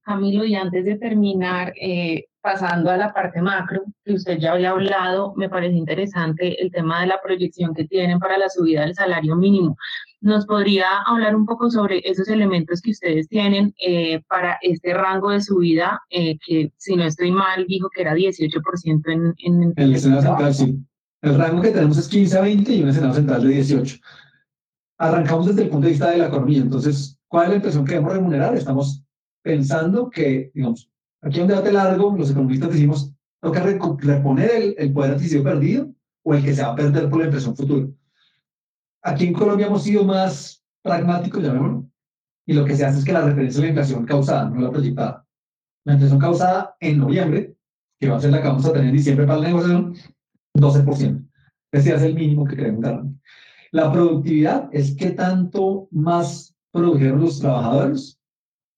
Camilo, y antes de terminar, eh, pasando a la parte macro, que usted ya había hablado, me parece interesante el tema de la proyección que tienen para la subida del salario mínimo. ¿Nos podría hablar un poco sobre esos elementos que ustedes tienen eh, para este rango de subida, eh, que si no estoy mal, dijo que era 18% en, en, el escenario central? Sí. El rango que tenemos es 15 a 20 y un escenario central de 18. Arrancamos desde el punto de vista de la economía. Entonces, ¿cuál es la impresión que debemos remunerar? Estamos pensando que, digamos, aquí hay un debate largo, los economistas decimos, toca reponer el, el poder adquisitivo perdido o el que se va a perder por la impresión futura. Aquí en Colombia hemos sido más pragmáticos, llamémoslo, y lo que se hace es que la referencia a la inflación causada, no la proyectada. La inflación causada en noviembre, que va a ser la que vamos a tener en diciembre para la negociación, 12%. Ese es el mínimo que queremos dar. La productividad es qué tanto más produjeron los trabajadores,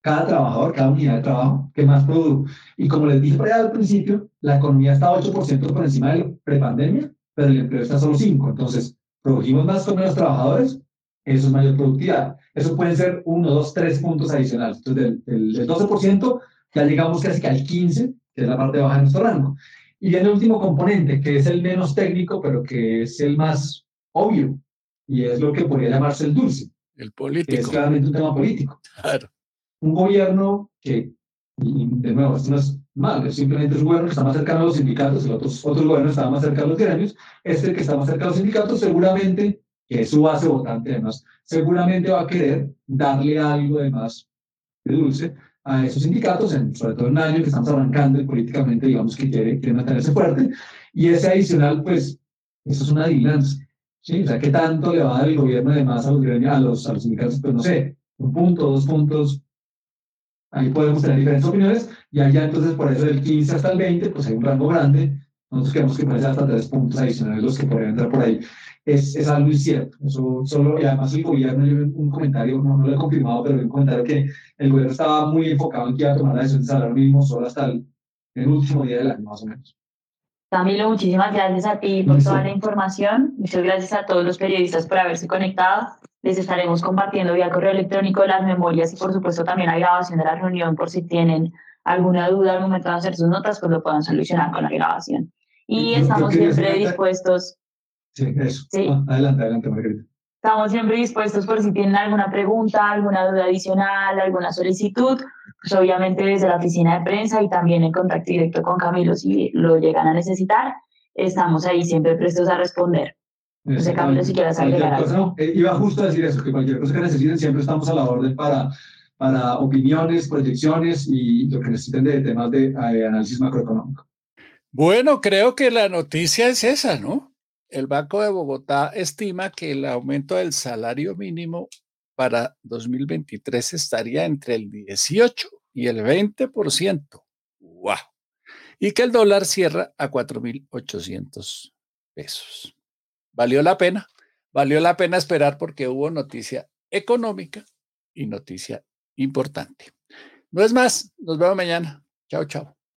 cada trabajador, cada unidad de trabajo, que más produjo. Y como les dije al principio, la economía está 8% por encima de la prepandemia, pero el empleo está solo 5%. Entonces, producimos más con menos trabajadores, eso es mayor productividad. Eso pueden ser 1, 2, 3 puntos adicionales. Entonces, del, del, 12% ya llegamos casi que al 15%, que es la parte baja de nuestro rango. Y el último componente, que es el menos técnico, pero que es el más obvio, y es lo que podría llamarse el dulce. El político. Que es claramente un tema político. Claro. Un gobierno que, y de nuevo, esto no es mal, simplemente es un gobierno que está más cercano a los sindicatos, el otros, otros gobiernos estaban más cerca a los gremios, este que está más cerca a los sindicatos seguramente, que es su base votante además, seguramente va a querer darle algo de más de dulce a esos sindicatos, en, sobre todo en un año que estamos arrancando y políticamente digamos que quiere, quiere mantenerse fuerte, y ese adicional, pues, eso es una adivinanza. ¿sí? O sea, ¿qué tanto le va a dar el gobierno además a los, a los, a los sindicatos? Pues no sé, un punto, dos puntos, ahí podemos tener diferentes opiniones, y allá entonces por eso del 15 hasta el 20, pues hay un rango grande, nosotros queremos que puede hasta tres puntos adicionales los que podrían entrar por ahí. Es, es algo incierto, eso solo, y además el gobierno, yo un comentario, no, no lo he confirmado, pero un comentario que el gobierno estaba muy enfocado en que iba a tomar la decisión de salario mínimo solo hasta el, el último día del año, más o menos. Camilo, muchísimas gracias a ti por toda la información. Muchas gracias a todos los periodistas por haberse conectado. Les estaremos compartiendo vía correo electrónico las memorias y por supuesto también la grabación de la reunión por si tienen alguna duda al momento de hacer sus notas, pues lo puedan solucionar con la grabación. Y estamos siempre dispuestos. Sí, eso. Ah, adelante, adelante, Margarita. Estamos siempre dispuestos por si tienen alguna pregunta, alguna duda adicional, alguna solicitud, pues obviamente desde la oficina de prensa y también en contacto directo con Camilo si lo llegan a necesitar, estamos ahí siempre prestos a responder. Si quieres agregar algo. Iba justo a decir eso, que cualquier cosa que necesiten siempre estamos a la orden para, para opiniones, proyecciones y lo que necesiten de temas de eh, análisis macroeconómico. Bueno, creo que la noticia es esa, ¿no? El Banco de Bogotá estima que el aumento del salario mínimo para 2023 estaría entre el 18 y el 20%. ¡Wow! Y que el dólar cierra a 4.800 pesos. ¿Valió la pena? Valió la pena esperar porque hubo noticia económica y noticia importante. No es más, nos vemos mañana. Chao, chao.